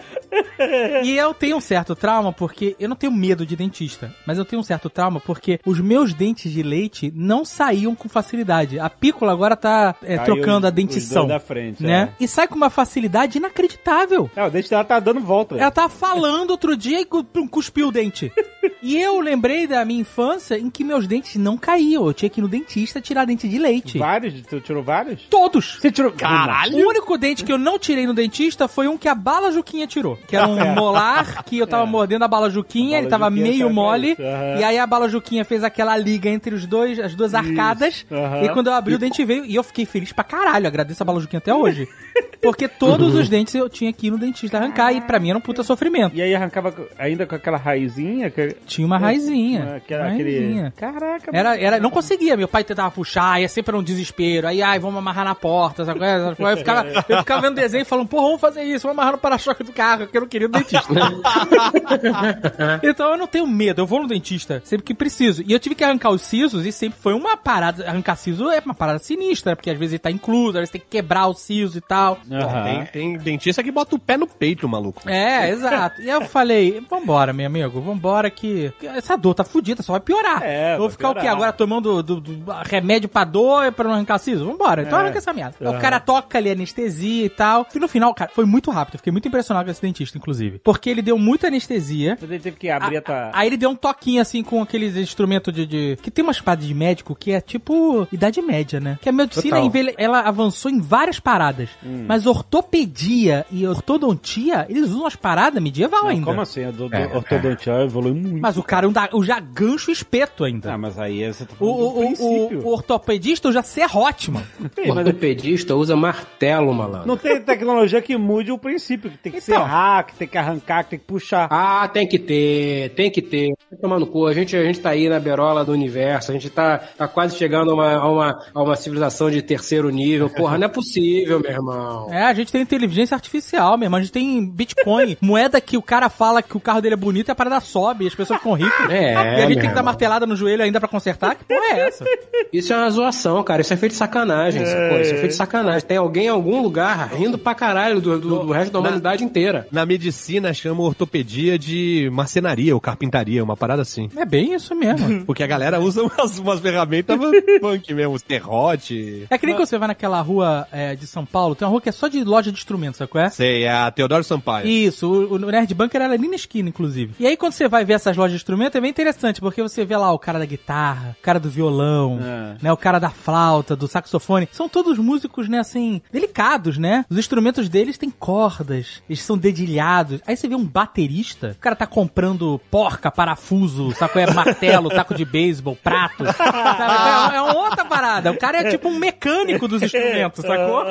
e eu tenho um certo trauma porque eu não tenho medo de dentista, mas eu tenho um certo trauma porque os meus dentes de leite não saíam com facilidade. A pícola agora tá é, trocando a dentição, dois da frente, né? E sai com uma facilidade inacreditável. É, o dente dela tá dando volta. Ela tava falando outro dia e cuspiu o dente. [laughs] E eu lembrei da minha infância em que meus dentes não caíam. Eu tinha que ir no dentista tirar dente de leite. Vários? Tu tirou vários? Todos. Você tirou... O único dente que eu não tirei no dentista foi um que a bala Juquinha tirou. Que era um [laughs] molar que eu tava mordendo a bala Juquinha, É. A ele bala tava Juquinha meio pra mole. aham. E aí a bala Juquinha fez aquela liga entre os dois, as duas arcadas. aham. E quando eu abri o dente veio. E eu fiquei feliz pra caralho. Agradeço a bala Juquinha até hoje. [laughs] Porque todos os dentes eu tinha que ir no dentista arrancar. E pra mim era um puta sofrimento. E aí arrancava ainda com aquela raizinha? Que... Tinha uma raizinha. Que era aquele... Caraca, Era, era, não conseguia, meu pai tentava puxar, ia sempre um desespero, aí, ai, vamos amarrar na porta, sabe? Aí eu ficava, eu ficava vendo desenho e falando, porra, vamos fazer isso, vamos amarrar no para-choque do carro, que eu não queria o dentista. [laughs] então eu não tenho medo, eu vou no dentista sempre que preciso. E eu tive que arrancar os sisos e sempre foi uma parada, arrancar siso é uma parada sinistra, porque às vezes ele tá incluso, às vezes tem que quebrar o siso e tal. Aham. Tem, tem dentista que bota o pé no peito, maluco. É, exato. E aí eu falei, vambora, meu amigo, vambora que que essa dor tá fudida, só vai piorar. É, vou vai ficar o quê? piorar. Agora tomando do- do- remédio pra dor pra não arrancar siso? Vambora, então É. arranca essa merda. Aham. O cara toca ali anestesia e tal. E no final, cara, foi muito rápido. Eu fiquei muito impressionado com esse dentista, inclusive. Porque ele deu muita anestesia. Você teve que abrir a tua... Aí ele deu um toquinho assim com aqueles instrumentos de, de- Que tem uma espada de médico que é tipo Idade Média, né? Que a medicina Total. ela avançou em várias paradas. Hum. Mas ortopedia e ortodontia, eles usam as paradas medieval Não, ainda. como assim? A do, do É, ortodontia evoluiu muito. Mas o cara usa usa gancho e espeto ainda. Ah, mas aí você tá o, o, o, o ortopedista usa serrote, mano. O ortopedista usa martelo, malandro. não tem tecnologia que mude o princípio, que tem que Então. serrar, que tem que arrancar, que tem que puxar. Ah, tem que ter, tem que ter. No cu. A gente, a gente tá aí na berola do universo, a gente tá, tá quase chegando a uma, a, uma, a uma civilização de terceiro nível. Porra, não é possível, meu irmão. É, a gente tem inteligência artificial mesmo, a gente tem Bitcoin, moeda que o cara fala que o carro dele é bonito e a parada sobe e as pessoas ficam ricas. É, e a gente meu tem que dar martelada no joelho ainda pra consertar? Que porra é essa? Isso é uma zoação, cara. Isso é feito de sacanagem. sacou? Isso é feito de sacanagem. Tem alguém em algum lugar rindo pra caralho do, do, do resto da humanidade inteira. Na medicina chama ortopedia de marcenaria ou carpintaria, uma parada assim. É bem isso mesmo. [laughs] Porque a galera usa umas, umas ferramentas [laughs] punk mesmo, serrote. É que nem quando você vai naquela rua é, de São Paulo, tem uma rua que é só de loja de instrumentos, sabe qual é? Sei, é a Teodoro Sampaio. Isso, o, o Nerd Bunker era ali na esquina, inclusive. E aí, quando você vai ver essas lojas de instrumento, é bem interessante, porque você vê lá o cara da guitarra, o cara do violão, É. né, o cara da flauta, do saxofone. São todos músicos, né, assim, delicados, né? Os instrumentos deles têm cordas, eles são quebrados. Aí você vê um baterista, o cara tá comprando porca, parafuso, sacou? É martelo, [laughs] taco de beisebol, prato. sabe? É, é uma outra parada. O cara é tipo um mecânico dos instrumentos, sacou?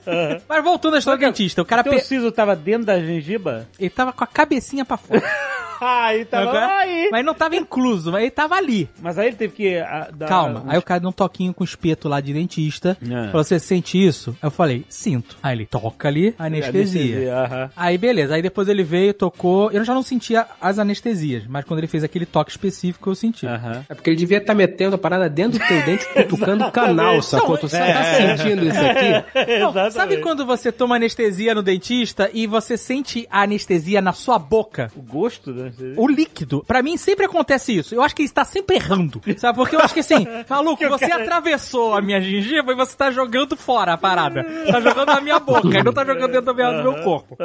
[laughs] Mas voltando à história do dentista, o cara Teu pe- siso tava dentro da gengiba? ele tava com a cabecinha pra fora. [laughs] Aí tava Sacou? aí. Mas não tava incluso, mas ele tava ali. Mas aí ele teve que ah, dar... Calma. um- Aí o cara deu um toquinho com espeto lá de dentista. É. Falou, você sente isso? Aí eu falei, sinto. Aí ele toca ali, anestesia. aham. Aí beleza, aí depois ele veio, tocou. Eu já não sentia as anestesias, mas quando ele fez aquele toque específico eu senti. Aham. É porque ele devia estar metendo a parada dentro do teu dente, cutucando o canal, sacou? Tu sabe, tá sentindo isso aqui? [laughs] Não, sabe quando você toma anestesia no dentista e você sente a anestesia na sua boca? O gosto da O líquido. Pra mim sempre acontece isso. Eu acho que ele está sempre errando. Sabe? Porque eu acho que assim, [laughs] maluco, você atravessou a minha gengiva e você tá jogando fora a parada. Tá jogando na minha boca e não tá jogando dentro do meu, do meu corpo.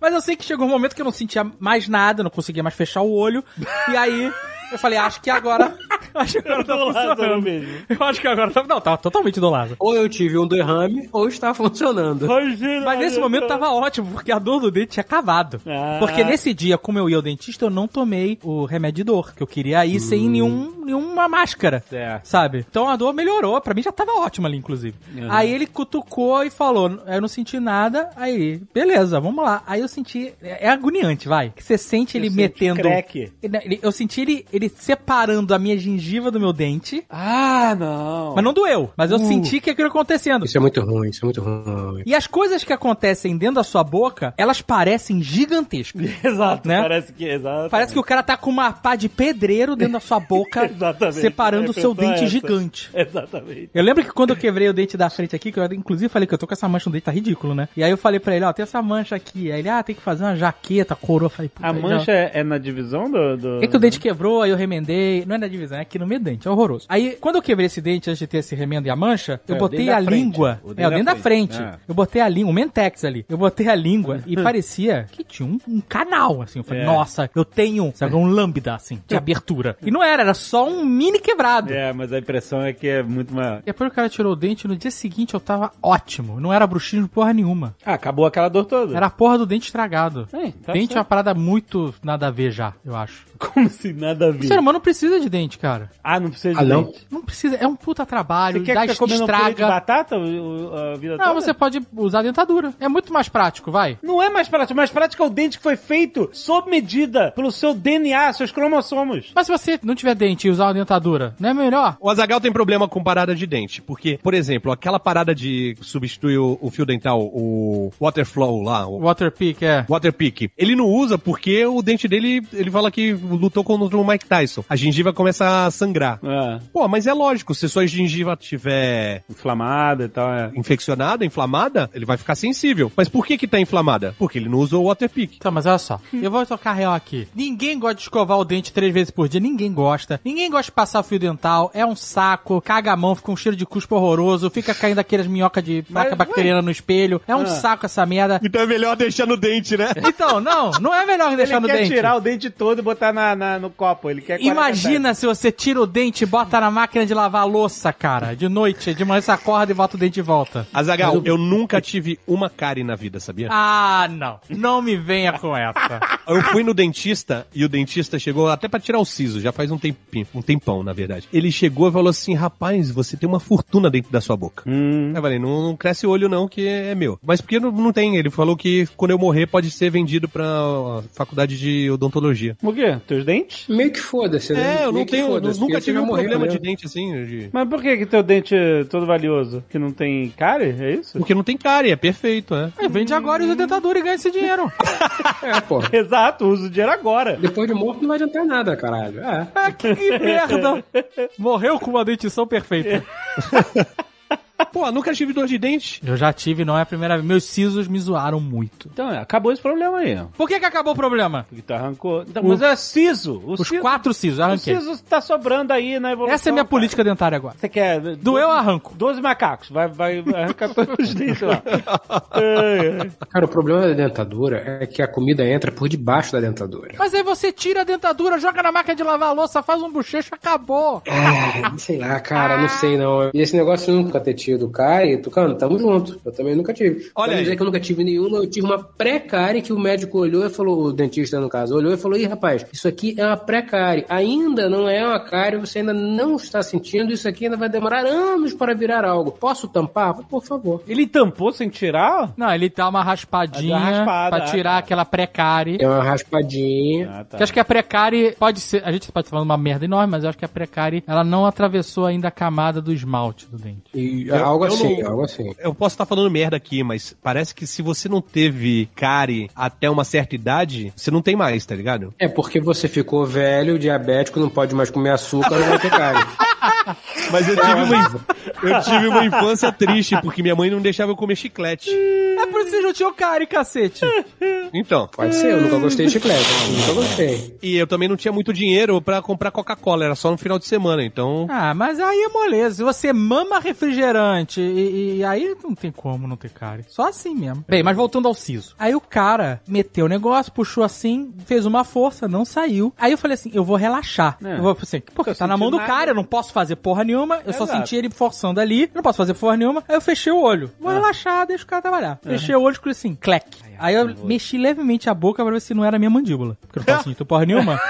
Mas eu sei que chegou um momento que eu não sentia mais nada, não conseguia mais fechar o olho. E aí. Eu falei, acho que agora. [laughs] Acho que agora tá funcionando. mesmo. Eu acho que agora tá. Não, tá totalmente do lado. Ou eu tive um derrame, ou está funcionando. Mas nesse momento tava ótimo, porque a dor do dente tinha acabado. Ah. Porque nesse dia, como eu ia ao dentista, eu não tomei o remédio de dor, que eu queria ir sem nenhum, nenhuma máscara. Certo. Sabe? Então a dor melhorou, pra mim já tava ótima ali, inclusive. Aí ele cutucou e falou: Eu não senti nada. Aí, beleza, vamos lá. Aí eu senti. É é agoniante, vai. Que você sente ele metendo. crack. Eu senti ele, ele separando a minha gengiva do meu dente. Ah, não. Mas não doeu. Mas eu senti que aquilo acontecendo. Isso é muito ruim, isso é muito ruim. E as coisas que acontecem dentro da sua boca, elas parecem gigantescas. [laughs] Exato, Né? parece que... Exato. Parece que o cara tá com uma pá de pedreiro dentro da sua boca, [laughs] separando A o seu é dente essa. gigante. Exatamente. Eu lembro que quando eu quebrei o dente da frente aqui, que eu inclusive falei que eu tô com essa mancha no dente, tá ridículo, né? E aí eu falei pra ele, ó, tem essa mancha aqui. Aí ele, ah, tem que fazer uma jaqueta, coroa. Eu falei, puta, A mancha já- é, é na divisão do... do... É que o dente quebrou, aí eu remendei. Não é na divisão, é aqui no meio do dente, é horroroso. Aí, quando eu quebrei esse dente antes de ter esse remendo e a mancha, eu É, botei a frente. língua. O é, o da dente da frente. frente. Ah. Eu botei a língua, o Mentex ali. Eu botei a língua [laughs] e parecia que tinha um, um canal, assim. Eu falei, É. nossa, eu tenho, sabe, um lambda, assim, de abertura. E não era, era só um mini quebrado. É, mas a impressão é que é muito maior. E depois o cara tirou o dente, no dia seguinte eu tava ótimo. Não era bruxismo porra nenhuma. Ah, acabou aquela dor toda. Era a porra do dente estragado. É, tá dente é certo. uma parada muito nada a ver já, eu acho. Como se nada a O ser humano não precisa de dente, cara. Ah, não precisa de Ah, não? dente. Não precisa, é um puta trabalho, Você quer dá comendo um purê de estraga. batata a vida Não, toda? você pode usar dentadura. É muito mais prático, vai. Não é mais prático. Mais prático é o dente que foi feito sob medida pelo seu DNA, seus cromossomos. Mas se você não tiver dente e usar uma dentadura, não é melhor? O Azagal tem problema com parada de dente, porque, por exemplo, aquela parada de substituir o, o fio dental, o Waterflow lá, o Waterpick é. Waterpick, ele não usa porque o dente dele, ele fala que lutou contra o Mike Tyson. A gengiva começa a sangrar. É, Pô, mas é lógico, se sua gengiva tiver inflamada e tal, é. infeccionada, inflamada, ele vai ficar sensível. Mas por que que tá inflamada? Porque ele não usa o Waterpick. Tá, mas olha só. Eu vou tocar real aqui. Ninguém gosta de escovar o dente três vezes por dia. Ninguém gosta. Ninguém gosta de passar fio dental. É um saco. Caga a mão, fica um cheiro de cuspo horroroso. Fica caindo aquelas minhocas de placa bacteriana no espelho. É um Ah. saco essa merda. Então é melhor deixar no dente, né? Então, não, não é melhor deixar Ele no quer dente. tirar o dente todo e botar na, na- no copo. Ele quer 40 Imagina se você tira o dente e bota na máquina de lavar a louça, cara. De noite, de manhã você acorda e bota o dente de volta. Azagal, eu nunca tive uma cárie na vida, sabia? Ah, não. Não me venha com essa. [laughs] Eu fui no dentista e o dentista chegou até pra tirar o siso, já faz um tempinho, um tempão, na verdade. Ele chegou e falou assim: rapaz, você tem uma fortuna dentro da sua boca. Hum. Eu falei, não, não cresce o olho não, que é meu. Mas porque não, não tem? Ele falou que quando eu morrer pode ser vendido pra faculdade de odontologia. O quê? Teus dentes? Meio que foda-se, né? É, eu não tenho, nunca tive um problema de mesmo. dente assim, de- Mas por que que teu dente é todo valioso? Que não tem cárie? É isso? porque não tem cárie, é perfeito, né? Aí vende agora e usa dentadura e ganha esse dinheiro. [laughs] É, pô. [laughs] Exato, usa o dinheiro agora. Depois de morto não vai adiantar nada, caralho. É. Ah, que merda. [laughs] Morreu com uma dentição perfeita. Pô, nunca tive dor de dente. Eu já tive, não é a primeira vez. Meus sisos me zoaram muito. Então, é, acabou esse problema aí. ó. Por que que acabou o problema? Porque tu arrancou. Então, mas é siso. O Os siso, quatro sisos, O arranquei. siso tá sobrando aí na evolução. Essa é a minha cara. política dentária agora. Você quer. Doeu, eu arranco. 12 macacos. Vai, vai arrancar todos os dentes lá. [laughs] É, é. Cara, o problema da dentadura é que a comida entra por debaixo da dentadura. Mas aí você tira a dentadura, joga na máquina de lavar a louça, faz um bochecho, acabou. É, sei lá, cara, não sei não. E esse negócio nunca ter tido tido cárie, Tucano, tamo junto. Eu também nunca tive. Olha aí. dizer que eu nunca tive nenhuma, eu tive uma pré-cárie que o médico olhou e falou, o dentista no caso, olhou e falou, ih, rapaz, isso aqui é uma pré-cárie. Ainda não é uma cárie, você ainda não está sentindo, isso aqui ainda vai demorar anos para virar algo. Posso tampar? Por favor. Ele tampou sem tirar? Não, ele dá uma raspadinha Dá uma raspada, pra ah, tirar tá. aquela precárie. É uma raspadinha. Ah, tá. Que eu acho que a precárie pode ser. A gente pode estar falando uma merda enorme, mas eu acho que a precárie ela não atravessou ainda a camada do esmalte do dente. E Eu- algo eu assim, não- algo assim. Eu posso estar falando merda aqui, mas parece que se você não teve cárie até uma certa idade, você não tem mais, tá ligado? É porque você ficou velho, diabético, não pode mais comer açúcar, não vai ter cárie. [laughs] Mas eu tive, uma, eu tive uma infância triste, porque minha mãe não deixava eu comer chiclete. É por isso que você já tinha o cárie, cacete. Então. Pode ser, eu nunca gostei de chiclete. Nunca gostei. E eu também não tinha muito dinheiro pra comprar Coca-Cola, era só no final de semana, então. Ah, mas aí é moleza. Se você mama refrigerante e, e aí não tem como não ter cárie. Só assim mesmo. Bem, mas voltando ao siso. Aí o cara meteu o negócio, puxou assim, fez uma força, não saiu. Aí eu falei assim, eu vou relaxar. É. Eu vou assim, porque tá na mão do sentindo cara, nada. eu não posso fazer porra nenhuma. Eu só Exato. senti ele forçando ali, eu não posso fazer porra nenhuma. Aí eu fechei o olho. Vou relaxar, deixa o cara trabalhar. Fechei o olho e escutei assim, clec. Aí eu mexi levemente a boca pra ver se não era a minha mandíbula. Porque eu não posso [laughs] sentir porra nenhuma.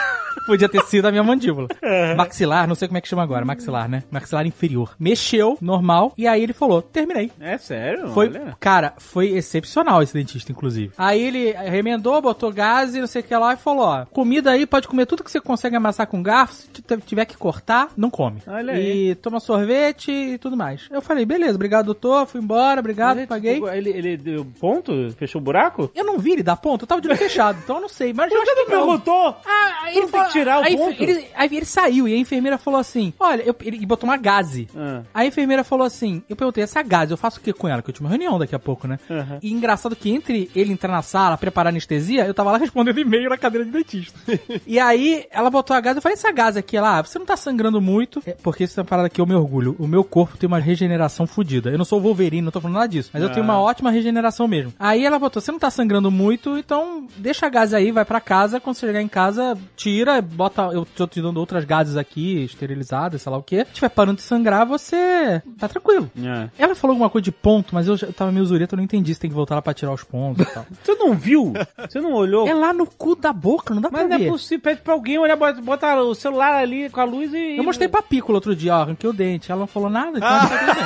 Podia ter sido a minha mandíbula. [laughs] Maxilar, não sei como é que chama agora, maxilar, né? Maxilar inferior. Mexeu, normal, e aí ele falou, terminei. É sério? Foi, Olha. cara, foi excepcional esse dentista, inclusive. Aí ele remendou, botou gás e não sei o que lá e falou, ó, comida aí, pode comer tudo que você consegue amassar com garfo, se tiver que cortar, não come. Olha aí. E toma sorvete e tudo mais. Eu falei, beleza, obrigado doutor, fui embora, obrigado, Ele- paguei. Ele, ele deu ponto? Fechou o buraco? Eu não vi ele dar ponto, eu tava de olho fechado, então eu não sei, mas eu acho que não. perguntou? Ah, tem que tirar o aí, ponto? Ele, aí ele saiu e a enfermeira falou assim: Olha, eu, ele botou uma gaze. Ah. A enfermeira falou assim: Eu perguntei, essa gaze, eu faço o que com ela? Que eu tinha uma reunião daqui a pouco, né? Aham. E engraçado que entre ele entrar na sala, preparar anestesia, eu tava lá [laughs] respondendo e-mail na cadeira de dentista. [laughs] e aí ela botou a gaze, eu falei: Essa gaze aqui, ela, ah, você não tá sangrando muito, É, porque isso é uma parada que eu me orgulho. O meu corpo tem uma regeneração fodida. Eu não sou Wolverine, não tô falando nada disso, mas eu tenho uma ótima regeneração mesmo. Aí ela botou: Você não tá sangrando muito, então deixa a gaze aí, vai pra casa. Quando você chegar em casa, tira, bota. Eu tô te dando outras gases aqui, esterilizadas, sei lá o que. Se tiver parando de sangrar, você tá tranquilo. É. Ela falou alguma coisa de ponto, mas eu, já- eu tava meio zureta, eu não entendi se tem que voltar lá pra tirar os pontos e tal. [laughs] Você não viu? Você não olhou? é lá no cu da boca, não dá Mas pra não é ver. possível. Pede pra alguém olhar, bota, bota o celular ali com a luz e... Eu mostrei pra Pícola outro dia, ó, arranquei o dente. Ela não falou nada, então tudo bem.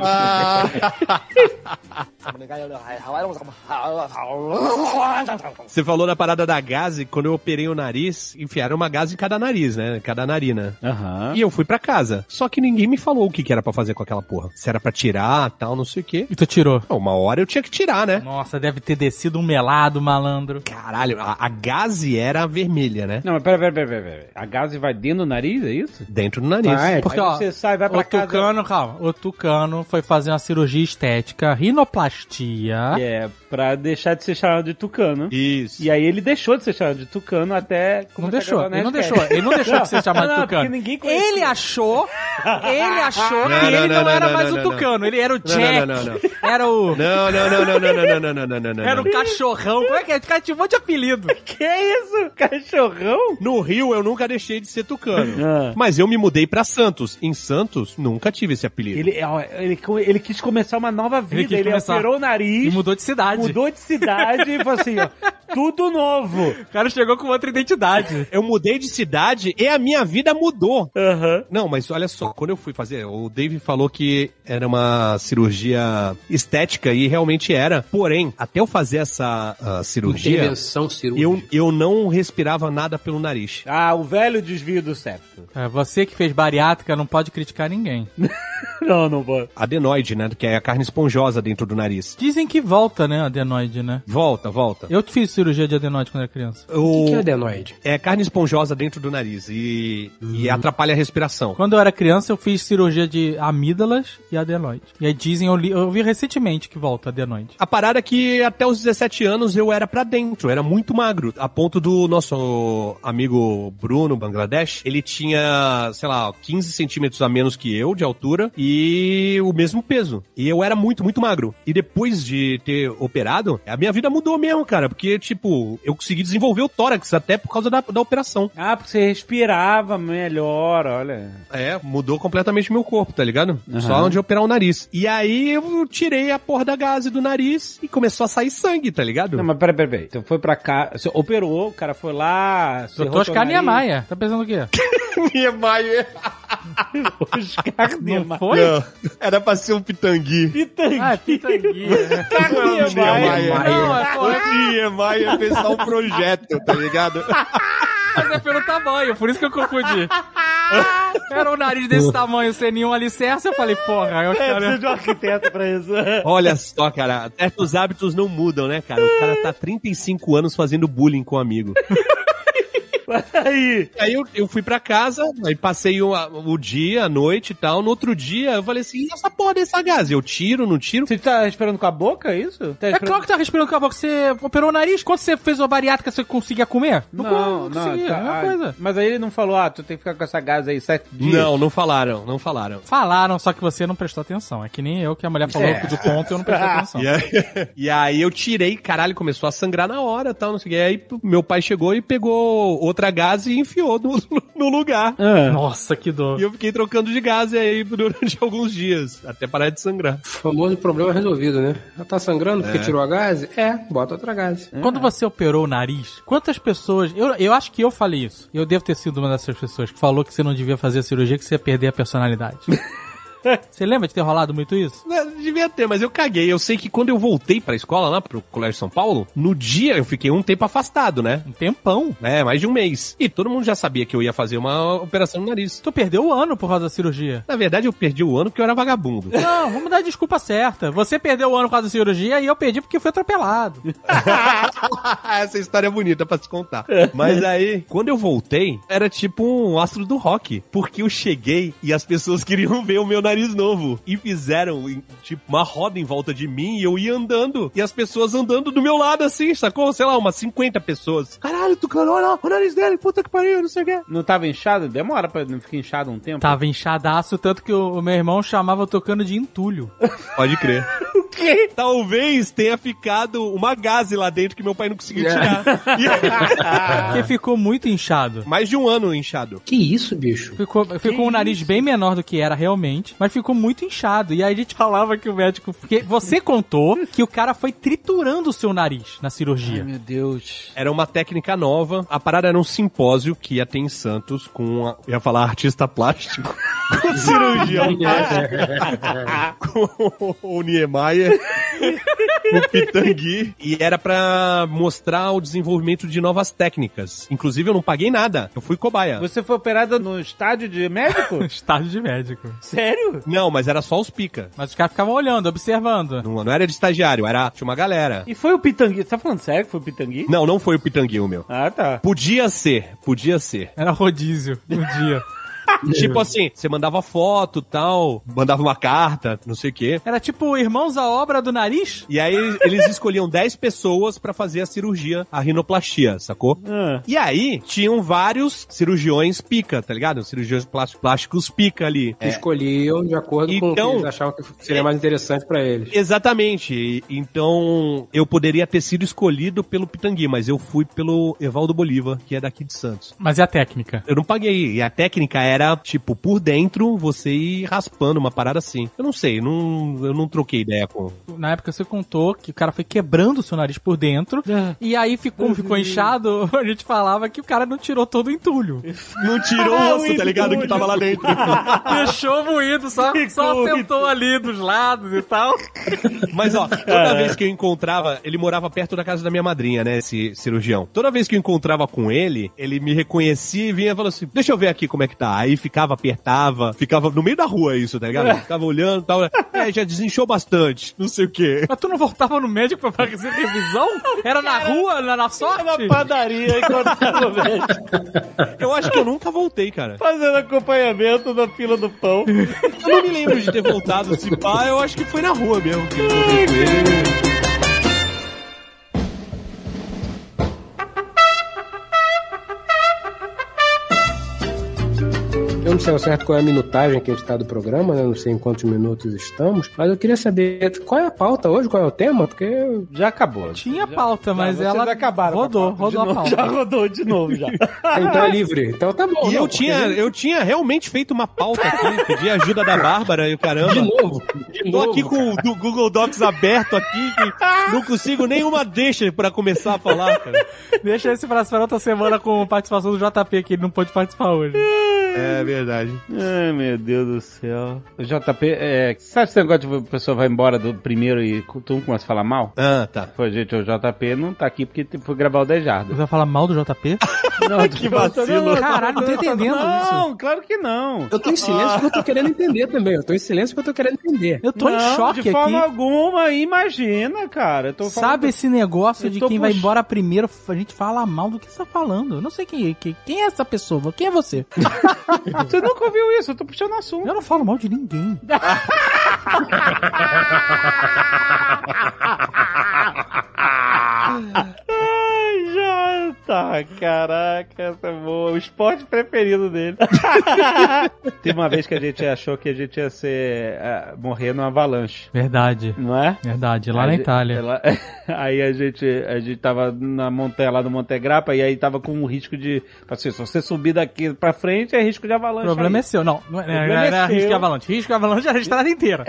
[laughs] [laughs] Você falou da parada da gase, quando eu operei o nariz, enfiaram uma gase em cada nariz, né? Cada narina. Aham. E eu fui pra casa. Só que ninguém me falou o que, que era pra fazer com aquela porra. Se era pra tirar, tal, não sei o quê. E tu tirou? Uma hora eu tinha que tirar, né? Nossa, deve ter descido um melado, malandro. Caralho, a, a gase era vermelha, né? Não, mas pera, pera, pera, pera, pera. A gase vai dentro do nariz, é isso? Dentro do nariz. Vai. Porque, Aí ó, você sai, vai pra o casa- Tucano, calma, o Tucano foi fazer uma cirurgia estética, rinoplastia. É pra deixar de ser chamado de tucano. Isso. E aí ele deixou de ser chamado de tucano até... Não deixou, ele não deixou, ele não deixou de ser chamado Não, de Tucano. porque ninguém conhecia. Ele achou, ele achou Não, que não, ele não, não, era não, mais não, o não, Tucano, ele era o Não, Jack, não, não, não. era o... Não, não, não, não, não, não, não, não, não, não, não. Era o cachorrão. Como é que é? O cara tinha um monte de apelido. Que isso? Cachorrão? No Rio eu nunca deixei de ser tucano. Ah. Mas eu me mudei pra Santos. Em Santos, nunca tive esse apelido. Ele, ó, ele, ele quis começar uma nova vida. Ele, começar. operou o nariz, E mudou de cidade. Mudou de cidade e falou assim, ó, tudo novo. O cara chegou com outra identidade. Eu mudei de cidade e a minha vida mudou. Aham. Não, mas olha só, quando eu fui fazer, o Dave falou que era uma cirurgia estética e realmente era. Porém, até eu fazer essa ah, cirurgia, Intervenção cirúrgica. eu, eu não respirava nada pelo nariz. Ah, o velho desvio do septo. É, você que fez bariátrica não pode criticar ninguém. [laughs] Não, não vou. Adenoide, né? Que é a carne esponjosa dentro do nariz. Dizem que volta, né, adenoide, né? Volta, volta. Eu que fiz cirurgia de adenoide quando era criança. O O, que, que é adenoide? é carne esponjosa dentro do nariz e, e Uhum. atrapalha a respiração. Quando eu era criança, eu fiz cirurgia de amígdalas e adenoide. E aí dizem, eu, li, eu vi recentemente que volta adenoide. A parada é que até os 17 anos eu era pra dentro, era muito magro, a ponto do nosso amigo Bruno, Bangladesh, ele tinha, sei lá, 15 centímetros a menos que eu de altura e e o mesmo peso. E eu era muito, muito magro. E depois de ter operado, a minha vida mudou mesmo, cara. Porque, tipo, eu consegui desenvolver o tórax até por causa da, da operação. Ah, porque você respirava melhor, olha. É, mudou completamente meu corpo, tá ligado? Aham. Só onde operar o nariz. E aí eu tirei a porra da gase do nariz e começou a sair sangue, tá ligado? Não, mas peraí, peraí, peraí. Então foi pra cá, você operou, o cara foi lá, Doutor Oscar. Niemeyer. Tá pensando o quê? Niemeyer. Oscar Não foi? Não, era pra ser um pitangui. Pitangui. Ah, é pitanguinha. Não, é, pô, é, só um projeto, tá ligado? [laughs] mas é pelo tamanho, por isso que eu confundi. [laughs] Era um nariz desse tamanho, sem nenhum alicerce, eu falei, porra, eu É, quero... precisa de um arquiteto pra isso. [laughs] Olha só, cara, certos hábitos não mudam, né, cara? O cara tá 35 anos fazendo bullying com um amigo. [laughs] Aí. Aí eu, eu fui pra casa, aí passei o, o dia, a noite e tal. No outro dia, eu falei assim, e essa porra dessa gás? Eu tiro, não tiro? Você tá respirando com a boca, é isso? Tá É claro que tá respirando com a boca. Você operou o nariz, quando você fez a bariátrica, você conseguia comer? Não, não, conseguia, tá, é uma ah, coisa. Mas aí ele não falou, ah, tu tem que ficar com essa gás aí sete dias. Não, não falaram, não falaram. Falaram, só que você não prestou atenção. É que nem eu, que a mulher falou É. do ponto e eu não prestei [laughs] atenção. E aí, e aí eu tirei, caralho, começou a sangrar na hora tal, não sei o que. Aí meu pai chegou e pegou outra gás e enfiou no, [laughs] no lugar. Ah. Nossa, que dor. E eu fiquei trocando de gás aí [laughs] durante alguns dias, até parar de sangrar. O famoso problema resolvido, né? Ela tá sangrando porque É. tirou a gase? É, bota outra gase. Quando você operou o nariz, quantas pessoas. Eu, eu acho que eu falei isso. Eu devo ter sido uma dessas pessoas que falou que você não devia fazer a cirurgia, que você ia perder a personalidade. [laughs] você lembra de ter rolado muito isso? Né, Devia ter, mas eu caguei. Eu sei que quando eu voltei pra escola lá, pro Colégio São Paulo, no dia eu fiquei um tempo afastado, né? Um tempão. É, mais de um mês. E todo mundo já sabia que eu ia fazer uma operação no nariz. Tu perdeu o ano por causa da cirurgia. Na verdade, eu perdi o ano porque eu era vagabundo. [laughs] Não, vamos dar a desculpa certa. Você perdeu o ano por causa da cirurgia e eu perdi porque fui atropelado. [laughs] Essa história é bonita pra se contar. Mas aí, quando eu voltei, era tipo um astro do rock. Porque eu cheguei e as pessoas queriam ver o meu nariz novo. E fizeram, tipo, uma roda em volta de mim e eu ia andando. E as pessoas andando do meu lado assim, sacou? Sei lá, umas 50 pessoas. Caralho, tu olha o nariz dele, puta que pariu, não sei o quê. Não tava inchado? Demora pra não ficar inchado um tempo? Tava inchadaço, tanto que o, o meu irmão chamava eu tocando de entulho. Pode crer. Quê? Talvez tenha ficado uma gase lá dentro que meu pai não conseguiu tirar. [laughs] Porque ficou muito inchado. Mais de um ano inchado. Que isso, bicho? Ficou, ficou um nariz bem menor do que era realmente, mas ficou muito inchado. E aí a gente falava que o médico. Porque você contou que o cara foi triturando o seu nariz na cirurgia. meu Deus. Era uma técnica nova. A parada era um simpósio que ia ter em Santos com, a, ia falar artista plástico, [laughs] com cirurgião [laughs] com o Niemeyer, [laughs] o Pitangui. E era pra mostrar o desenvolvimento de novas técnicas. Inclusive, eu não paguei nada. Eu fui cobaia. Você foi operado no estádio de médico? [laughs] Estágio de médico. Sério? Não, mas era só os pica. Mas os caras ficavam olhando, observando. Não, não era de estagiário, era tinha uma galera. E foi o Pitangui? Você tá falando sério que foi o Pitangui? Não, não foi o Pitangui o meu. Ah, tá. Podia ser, podia ser. Era rodízio um dia. [laughs] [laughs] tipo assim, você mandava foto tal, mandava uma carta, não sei o quê. Era tipo Irmãos à Obra do Nariz? E aí eles escolhiam 10 pessoas pra fazer a cirurgia, a rinoplastia, sacou? Ah. E aí tinham vários cirurgiões pica, tá ligado? Cirurgiões plásticos, plásticos pica ali. Que escolhiam de acordo com o que Então- eles achavam que seria mais interessante pra eles. Exatamente. Então, eu poderia ter sido escolhido pelo Pitangui, mas eu fui pelo Evaldo Bolívar, que é daqui de Santos. Mas e a técnica? Eu não paguei. E a técnica era, tipo, por dentro, você ir raspando uma parada assim. Eu não sei, não, eu não troquei ideia com. Na época você contou que o cara foi quebrando o seu nariz por dentro. E aí, ficou, como ficou inchado, [laughs] a gente falava que o cara não tirou todo o entulho. Não tirou [laughs] o osso, tá ligado? Que tava lá dentro. [laughs] Deixou moído, só, só sentou ali dos lados e tal. Mas ó, toda vez que eu encontrava, ele morava perto da casa da minha madrinha, né, esse cirurgião. Toda vez que eu encontrava com ele, ele me reconhecia e vinha e falava assim: "Deixa eu ver aqui como é que tá". Aí ficava, apertava, ficava no meio da rua isso, tá ligado? Ficava olhando, e tal. É, já desinchou bastante, não sei o quê. Mas tu não voltava no médico pra fazer revisão? Era na rua, na, na sorte? Na padaria, enquanto tava no médico, [laughs] Eu acho que eu nunca voltei, cara. fazendo acompanhamento da fila do pão. Eu não me lembro de ter voltado. Se pá, eu acho que foi na rua mesmo que eu encontrei com ele. Lembro se é o certo qual é a minutagem que a gente tá do programa, né? Não sei em quantos minutos estamos, mas eu queria saber qual é a pauta hoje, qual é o tema, porque Já acabou. Tinha pauta, mas vocês ela acabaram rodou, rodou a novo, pauta. [laughs] Já rodou de novo, já. [laughs] então é livre. Então tá bom. E não, eu tinha, porque- eu tinha realmente feito uma pauta aqui, [laughs] pedi ajuda da Bárbara e o caramba. De novo. De Tô novo, aqui com o Google Docs aberto aqui, que não consigo nenhuma deixa pra começar a falar, cara. Deixa esse pra para outra semana com participação do JP, que ele não pôde participar hoje. É verdade. Ai, meu Deus do céu. O JP, é, sabe esse negócio de a pessoa vai embora do primeiro e tu não começa a falar mal? Ah, tá. Pô, gente, o JP não tá aqui porque foi gravar o 10 jardas. Você vai falar mal do JP? [laughs] Não, [laughs] Que vacilo. Caralho, não tô entendendo Não, isso. claro que não. Eu tô em silêncio porque eu tô querendo entender também. Eu tô em silêncio porque eu tô querendo entender. Eu tô em Não, choque de forma aqui. alguma, imagina, cara. Eu tô Sabe esse negócio Eu de quem vai pux- embora primeiro, a gente fala mal do que você tá falando. Eu não sei quem, quem, quem é essa pessoa, quem é você? [laughs] Você nunca ouviu isso, eu tô puxando assunto. Eu não falo mal de ninguém. [laughs] Ai, [laughs] Jota, caraca, essa é boa. O esporte preferido dele. [laughs] Teve uma vez que a gente achou que a gente ia ser, ah, morrer numa avalanche, Verdade, não é? verdade, lá A na gente- Itália. ela- [laughs] aí a gente, a gente tava na montanha lá do Monte Grappa e aí tava com um risco de. Assim, se você subir daqui pra frente, é risco de O avalanche. problema é aí. seu. Não, não, é- problema não é era seu. risco de avalanche. Risco de avalanche era a estrada inteira.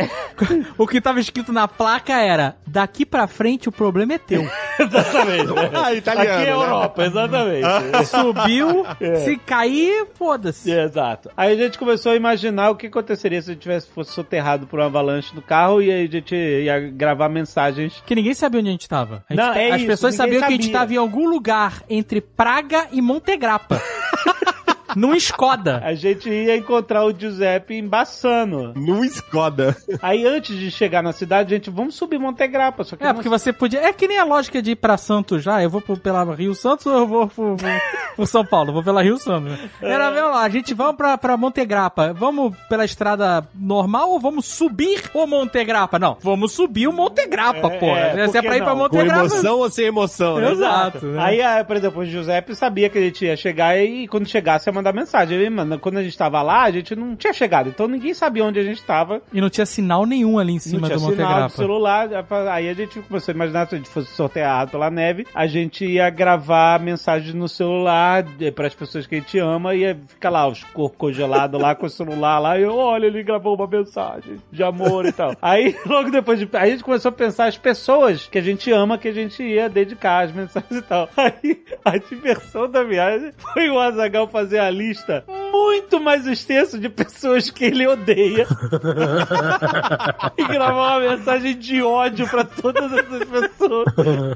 o que tava escrito na placa era: daqui pra frente o problema é teu. Exatamente. Ah, italiano, Aqui é né? Europa, exatamente. [laughs] Subiu, se cair, foda-se. Exato. Aí a gente começou a imaginar o que aconteceria se a gente tivesse fosse soterrado por uma avalanche no carro e aí a gente ia gravar mensagens. Que ninguém sabia onde a gente tava. A gente Não, tá- é As isso, pessoas sabiam que a gente sabia. tava em algum lugar entre Praga e Montegrappa. [laughs] Num Skoda. A gente ia encontrar o Giuseppe em Bassano. Num Skoda. Aí antes de chegar na cidade, a gente, vamos subir Montegrappa. Só que É, não- porque você podia. É que nem a lógica de ir pra Santos já. Eu vou pro- pela Rio Santos ou eu vou pro, pro- pro São Paulo? Eu vou pela Rio Santos. Era É. lá, a gente vamos pra, pra Montegrappa. Vamos pela estrada normal ou vamos subir o Montegrappa? Não, vamos subir o Montegrappa, É, porra. é, Se é pra ir pra não? Com Montegrappa. emoção ou sem emoção, né? Exato. né? Aí, ah, por exemplo, o Giuseppe sabia que a gente ia chegar e quando chegasse ia mandar mensagem. Ele, mano, quando a gente tava lá, a gente não tinha chegado, então ninguém sabia onde a gente tava. E não tinha sinal nenhum ali em Não cima tinha do sinal do celular. Aí a gente começou a imaginar se a gente fosse sorteado pela neve, a gente ia gravar mensagens no celular para as pessoas que a gente ama e ia ficar lá, os corpos congelados lá com o celular lá. E eu, olha, ele gravou uma mensagem de amor e tal. Aí, logo depois de. Aí a gente começou a pensar as pessoas que a gente ama, que a gente ia dedicar as mensagens e tal. Aí a diversão da viagem foi o Azagal fazer a lista muito mais extensa de pessoas que ele odeia [laughs] e gravar uma mensagem de ódio pra todas essas pessoas.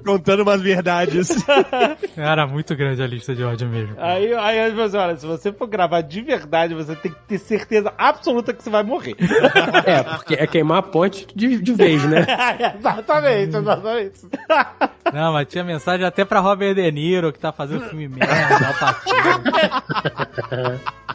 Contando umas verdades. [laughs] Era muito grande a lista de ódio mesmo. Aí, aí as pessoas, olha, se você for gravar de verdade, você tem que ter certeza absoluta que você vai morrer. É, porque é queimar a ponte de, de vez, né? [laughs] exatamente, exatamente. Não, mas tinha mensagem até pra Robert De Niro, que tá fazendo filme merda, Al Pacino. [laughs]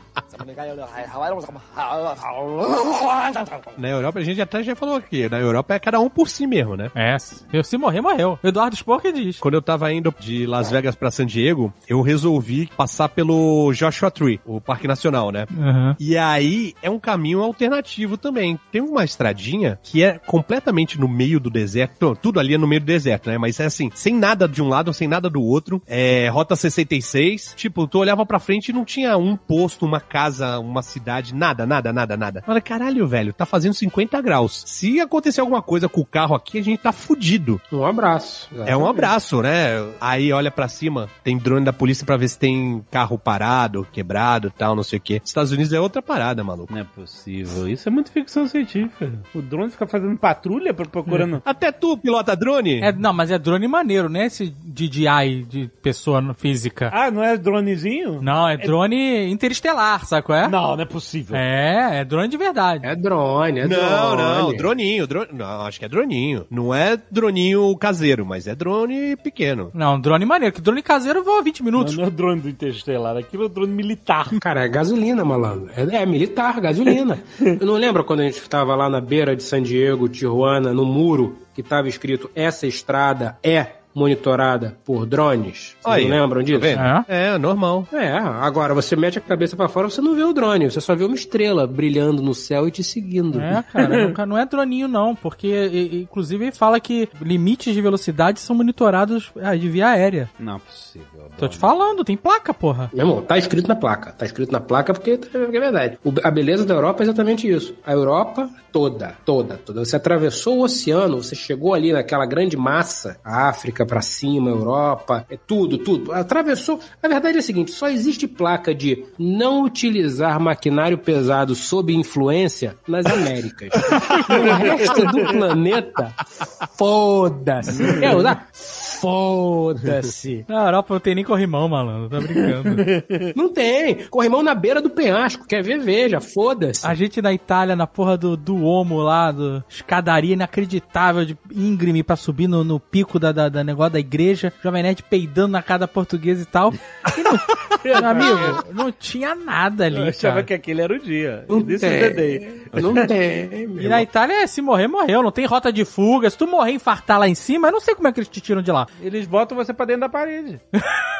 Na Europa, a gente até já falou aqui, na Europa é cada um por si mesmo, né? É, eu, se morrer, morreu. Eduardo que diz. Quando eu tava indo de Las Vegas pra San Diego, eu resolvi passar pelo Joshua Tree, o Parque Nacional, né? Uhum. E aí é um caminho alternativo também. Tem uma estradinha que é completamente no meio do deserto. Tudo ali é no meio do deserto, né? Mas é assim, sem nada de um lado, sem nada do outro. É Rota 66. Tipo, tu olhava pra frente e não tinha um posto, uma casa, uma cidade, nada, nada, nada, nada. Olha, caralho, velho, tá fazendo 50 graus. Se acontecer alguma coisa com o carro aqui, a gente tá fudido. Um abraço. É um abraço, né? Aí olha pra cima, tem drone da polícia pra ver se tem carro parado, quebrado, tal, não sei o quê. Estados Unidos é outra parada, maluco. Não é possível. Isso é muito ficção científica. O drone fica fazendo patrulha procurando. Até tu, pilota drone? É, não, mas é drone maneiro, né? Esse DJI de pessoa física. Ah, não é dronezinho? Não, é drone interestelar, sabe qual é? Não, não é possível. É, é drone de verdade. É drone, é drone. Não, não, droninho, drone, não, acho que é droninho. Não é droninho caseiro, mas é drone pequeno. Não, drone maneiro, que drone caseiro voa 20 Não, minutos. não é drone do Interestelar, aquilo é drone militar. [laughs] Cara, é gasolina, malandro. É, é militar, gasolina. [laughs] Eu não lembro quando a gente estava lá na beira de San Diego, Tijuana, no muro, que estava escrito essa estrada é monitorada por drones. Vocês Aí, não lembram disso? Tá vendo? É. É, normal. É, agora você mete a cabeça pra fora, você não vê o drone, você só vê uma estrela brilhando no céu e te seguindo. É, cara, [laughs] não é droninho não, porque inclusive ele fala que limites de velocidade são monitorados ah, de via aérea. Não é possível. Tô te falando, tem placa, porra. Meu irmão, tá escrito na placa. Tá escrito na placa porque, é verdade. O- a beleza da Europa é exatamente isso. A Europa toda, toda, toda. Você atravessou o oceano, você chegou ali naquela grande massa, a África pra cima, Europa, é tudo, tudo. Atravessou. A verdade é a seguinte: só existe placa de não utilizar maquinário pesado sob influência nas Américas. [laughs] no resto do planeta, foda-se. Quer usar? Foda-se. Na Europa não tem nem corrimão, malandro, tá brincando. [laughs] Não tem. Corrimão na beira do penhasco. Quer ver? Veja. Foda-se. A gente na Itália, na porra do, do Omo lá, do escadaria inacreditável de íngreme pra subir no, no pico da, da, da negócio da igreja, Jovem Nerd peidando na casa portuguesa e tal. E não- [laughs] meu amigo, não tinha nada Eu ali, achava cara. que aquele era o dia. Não This tem. Não tem. meu E na. Itália, se morrer, morreu. Não tem rota de fuga. Se tu morrer e infartar lá em cima, eu não sei como é que eles te tiram de lá. Eles botam você pra dentro da parede. [laughs]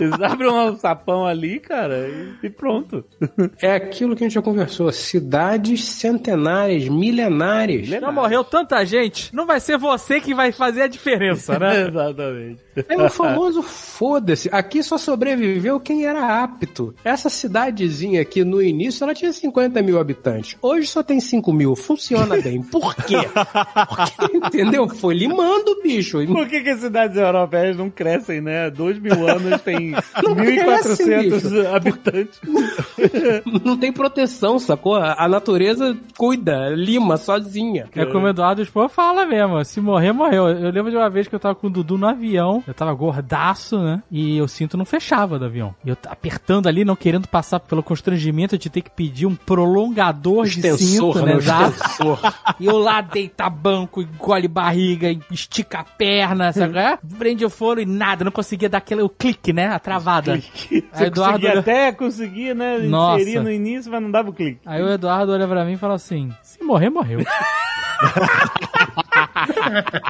Eles abrem um sapão ali, cara, e, e pronto. É aquilo que a gente já conversou. Cidades centenárias, milenárias. Já morreu tanta gente, não vai ser você que vai fazer a diferença, né? [laughs] Exatamente. É o famoso foda-se. Aqui só sobreviveu quem era apto. Essa cidadezinha aqui no início ela tinha 50 mil habitantes. Hoje só tem 5 mil. Funciona bem. Por quê? Porque, entendeu? Foi limando, bicho. Por que, que as cidades europeias não crescem, né? Dois mil anos tem Não cresce, 1.400 habitantes. [laughs] Não tem proteção, sacou? A natureza cuida, lima sozinha. É como o Eduardo Expor fala mesmo, se morrer, morreu. Eu lembro de uma vez que eu tava com o Dudu no avião, eu tava gordaço, né? E o cinto não fechava do avião. E eu apertando ali, não querendo passar pelo constrangimento de ter que pedir um prolongador de Extensor, cinto, né? né? Extensor. E eu lá deita banco, engole barriga, estica a perna, sabe? qual é? Prende o foro e nada, não conseguia dar aquele o clique, né? A travada. [laughs] Você Aí Eduardo conseguia até conseguir, né? Nossa. Inserir no início, mas não dava o clique. Aí o Eduardo olha pra mim e fala assim: se morrer, morreu. [laughs]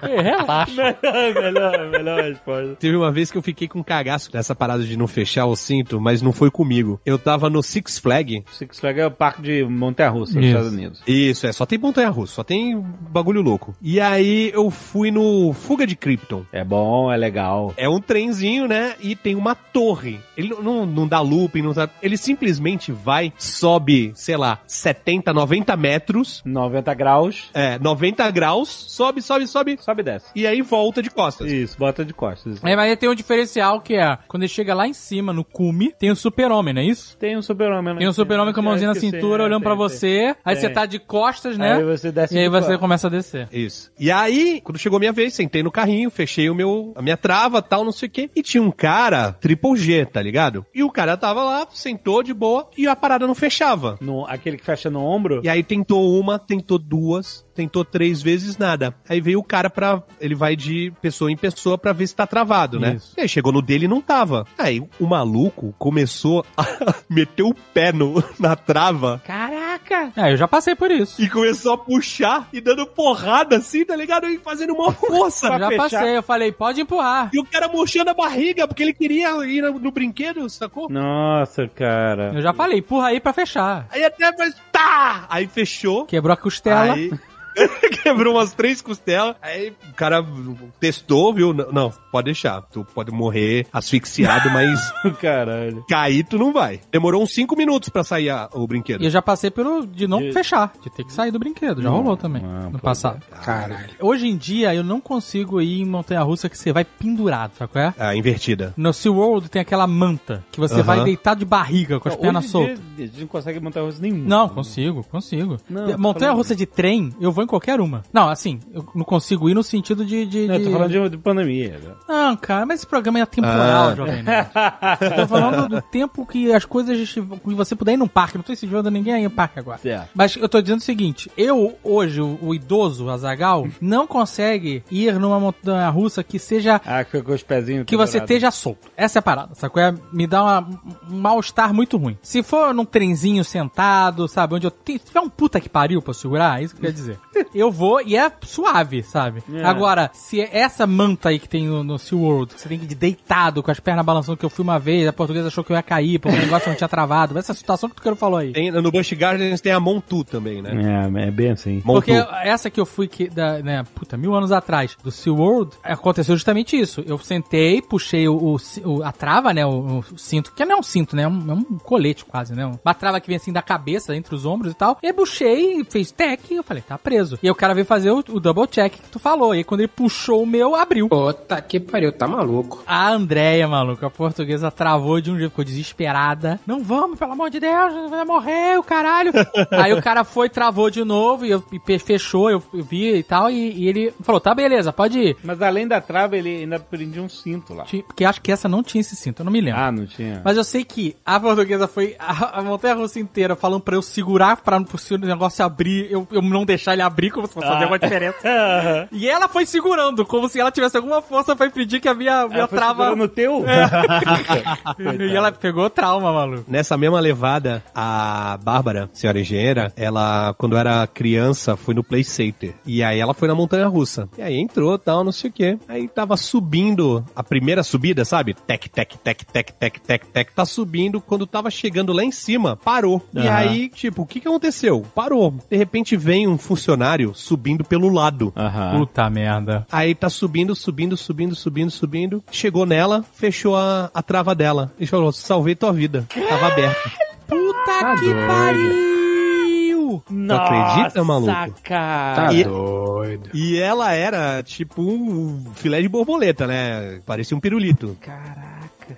Ei, Relaxa. melhor, melhor resposta. Teve uma vez que eu fiquei com cagaço dessa parada de não fechar o cinto, mas não foi comigo. Eu tava no Six Flag. Six Flags é o parque de Montanha-Russa nos. Estados Unidos. Isso, é, só tem montanha-russa, só tem bagulho louco. E aí eu fui no Fuga de Krypton. É bom, é legal. É um trenzinho, né? E tem uma torre. Ele não, não, não dá looping, não dá... Ele simplesmente vai, sobe, sei lá, 70, 90 metros. 90 graus, É, 90 graus, sobe, sobe, sobe. sobe e desce. E aí volta de costas. Isso, bota de costas. É, mas aí tem um diferencial que é, quando ele chega lá em cima, no cume, tem o super-homem, não é isso? Tem um super-homem. né? Tem um super-homem com a mãozinha na cintura né? olhando pra Tem, tem. você, aí você tá de costas, né? Aí você desce e aí você costas. começa a descer. Isso. E aí, quando chegou a minha vez, sentei no carrinho, fechei o meu, a minha trava, tal, não sei o quê. E tinha um cara, triple G, tá ligado? E o cara tava lá, sentou de boa, e a parada não fechava. No, aquele que fecha no ombro. E aí tentou uma, tentou duas, tentou três vezes nada. Aí veio o cara pra. Ele vai de pessoa em pessoa pra ver se tá travado, né? Isso. E aí chegou no dele e não tava. Aí o maluco começou a [laughs] meter o pé no, na trava Caraca! É, eu já passei por isso. e começou a puxar e dando porrada assim, tá ligado? E fazendo uma [laughs] força. Eu já fechar. passei, eu falei, pode empurrar. E o cara murchando a barriga porque ele queria ir no, no brinquedo, sacou? Nossa, cara. Eu já falei, empurra aí pra fechar. Aí até faz. Tá! Aí fechou. Quebrou a costela. Aí [laughs] quebrou umas três costelas. Aí o cara testou, viu? Não, pode deixar. Tu pode morrer asfixiado, [laughs] mas Caralho. cair tu não vai. Demorou uns cinco minutos pra sair a- o brinquedo. E eu já passei pelo de não De- fechar, de ter que sair do brinquedo. Já rolou também, Ah, no passado. Caralho. Hoje em dia, eu não consigo ir em montanha-russa que você vai pendurado, sabe qual é? A invertida. No SeaWorld tem aquela manta que você Aham. vai deitado de barriga, com as pernas em dia, soltas. A gente não consegue montar rosto nenhum. Não, consigo, consigo. Não, tô Montanha-russa de trem, eu vou em qualquer uma. Não, assim, eu não consigo ir no sentido de... de, Não, eu tô de- falando de, de pandemia. né? Não, cara, mas esse programa é temporal, Ah. Jovem. Eu tô falando do tempo que as coisas... que você puder ir num parque. Não tô incentivando ninguém a ir em parque agora. Certo. Mas eu tô dizendo o seguinte, eu, hoje, o, o idoso, Azagal, não consegue ir numa montanha russa que seja. Ah, com os pezinhos. Que você esteja solto. Essa é a parada, sacou? É, me dá uma- um mal-estar muito ruim. Se for num trenzinho sentado, sabe? Onde eu tenho, se tiver um puta que pariu pra segurar, é isso que eu quer dizer. Eu vou e é suave, sabe? É. Agora, se essa manta aí que tem no, no SeaWorld, que você tem que ir deitado com as pernas balançando, que eu fui uma vez, a portuguesa achou que eu ia cair, porque o negócio não tinha travado. Essa situação que o cara falou aí. Tem, no Busch Gardens tem a Montu também, né? É, é bem assim. Montu. Porque essa que eu fui, que, da, né, puta, mil anos atrás, do SeaWorld, aconteceu justamente isso. Eu sentei, puxei o, o- o- a trava, né, o, o cinto, que não é um cinto, né, é um, é um colete quase, né, uma trava que vem assim da cabeça, entre os ombros e tal, e puxei, fez tec, e eu falei, tá preso. E aí o cara veio fazer o, o double check que tu falou, e aí quando ele puxou o meu, abriu. Puta que pariu, tá maluco. A Andréia, maluco, a portuguesa travou de um jeito, ficou desesperada. Não vamos, pelo amor de Deus, vai morrer o caralho. [laughs] Aí o cara foi, travou de novo, e, eu, e fechou, eu, eu vi e tal, e, e ele falou, tá beleza, pode ir. Mas além da trava, ele ainda prendia um cinto lá. Porque acho que essa não tinha esse cinto, eu não me lembro. Ah, não tinha. Mas eu sei que a portuguesa foi a, a montanha russa inteira falando pra eu segurar pra não se o negócio abrir, eu, eu não deixar ele abrir como se fosse fazer uma diferença. [laughs] E ela foi segurando, como se ela tivesse alguma força pra impedir que a minha, minha Ela trava. no teu? [laughs] e ela pegou trauma, maluco. Nessa mesma levada, a Bárbara, senhora engenheira, ela, quando era criança, foi no Play Center. E aí ela foi na montanha russa. E aí entrou, tal, não sei o quê. Aí tava subindo, a primeira subida, sabe? Tec, tec, tec, tec, tec, tec, tec. Tá subindo. Quando tava chegando lá em cima, parou. E Aham. aí, tipo, o que que aconteceu? Parou. De repente vem um funcionário subindo pelo lado. Aham. Puta merda. Aí tá subindo, subindo, subindo, subindo, subindo. Chegou nela, fechou a, a trava dela. E falou, salvei tua vida. Tava aberta. Puta Tá que doido. pariu! Nossa, acredita, maluco? cara. Tá E- doido. E ela era tipo um filé de borboleta, né? Parecia um pirulito. Caraca.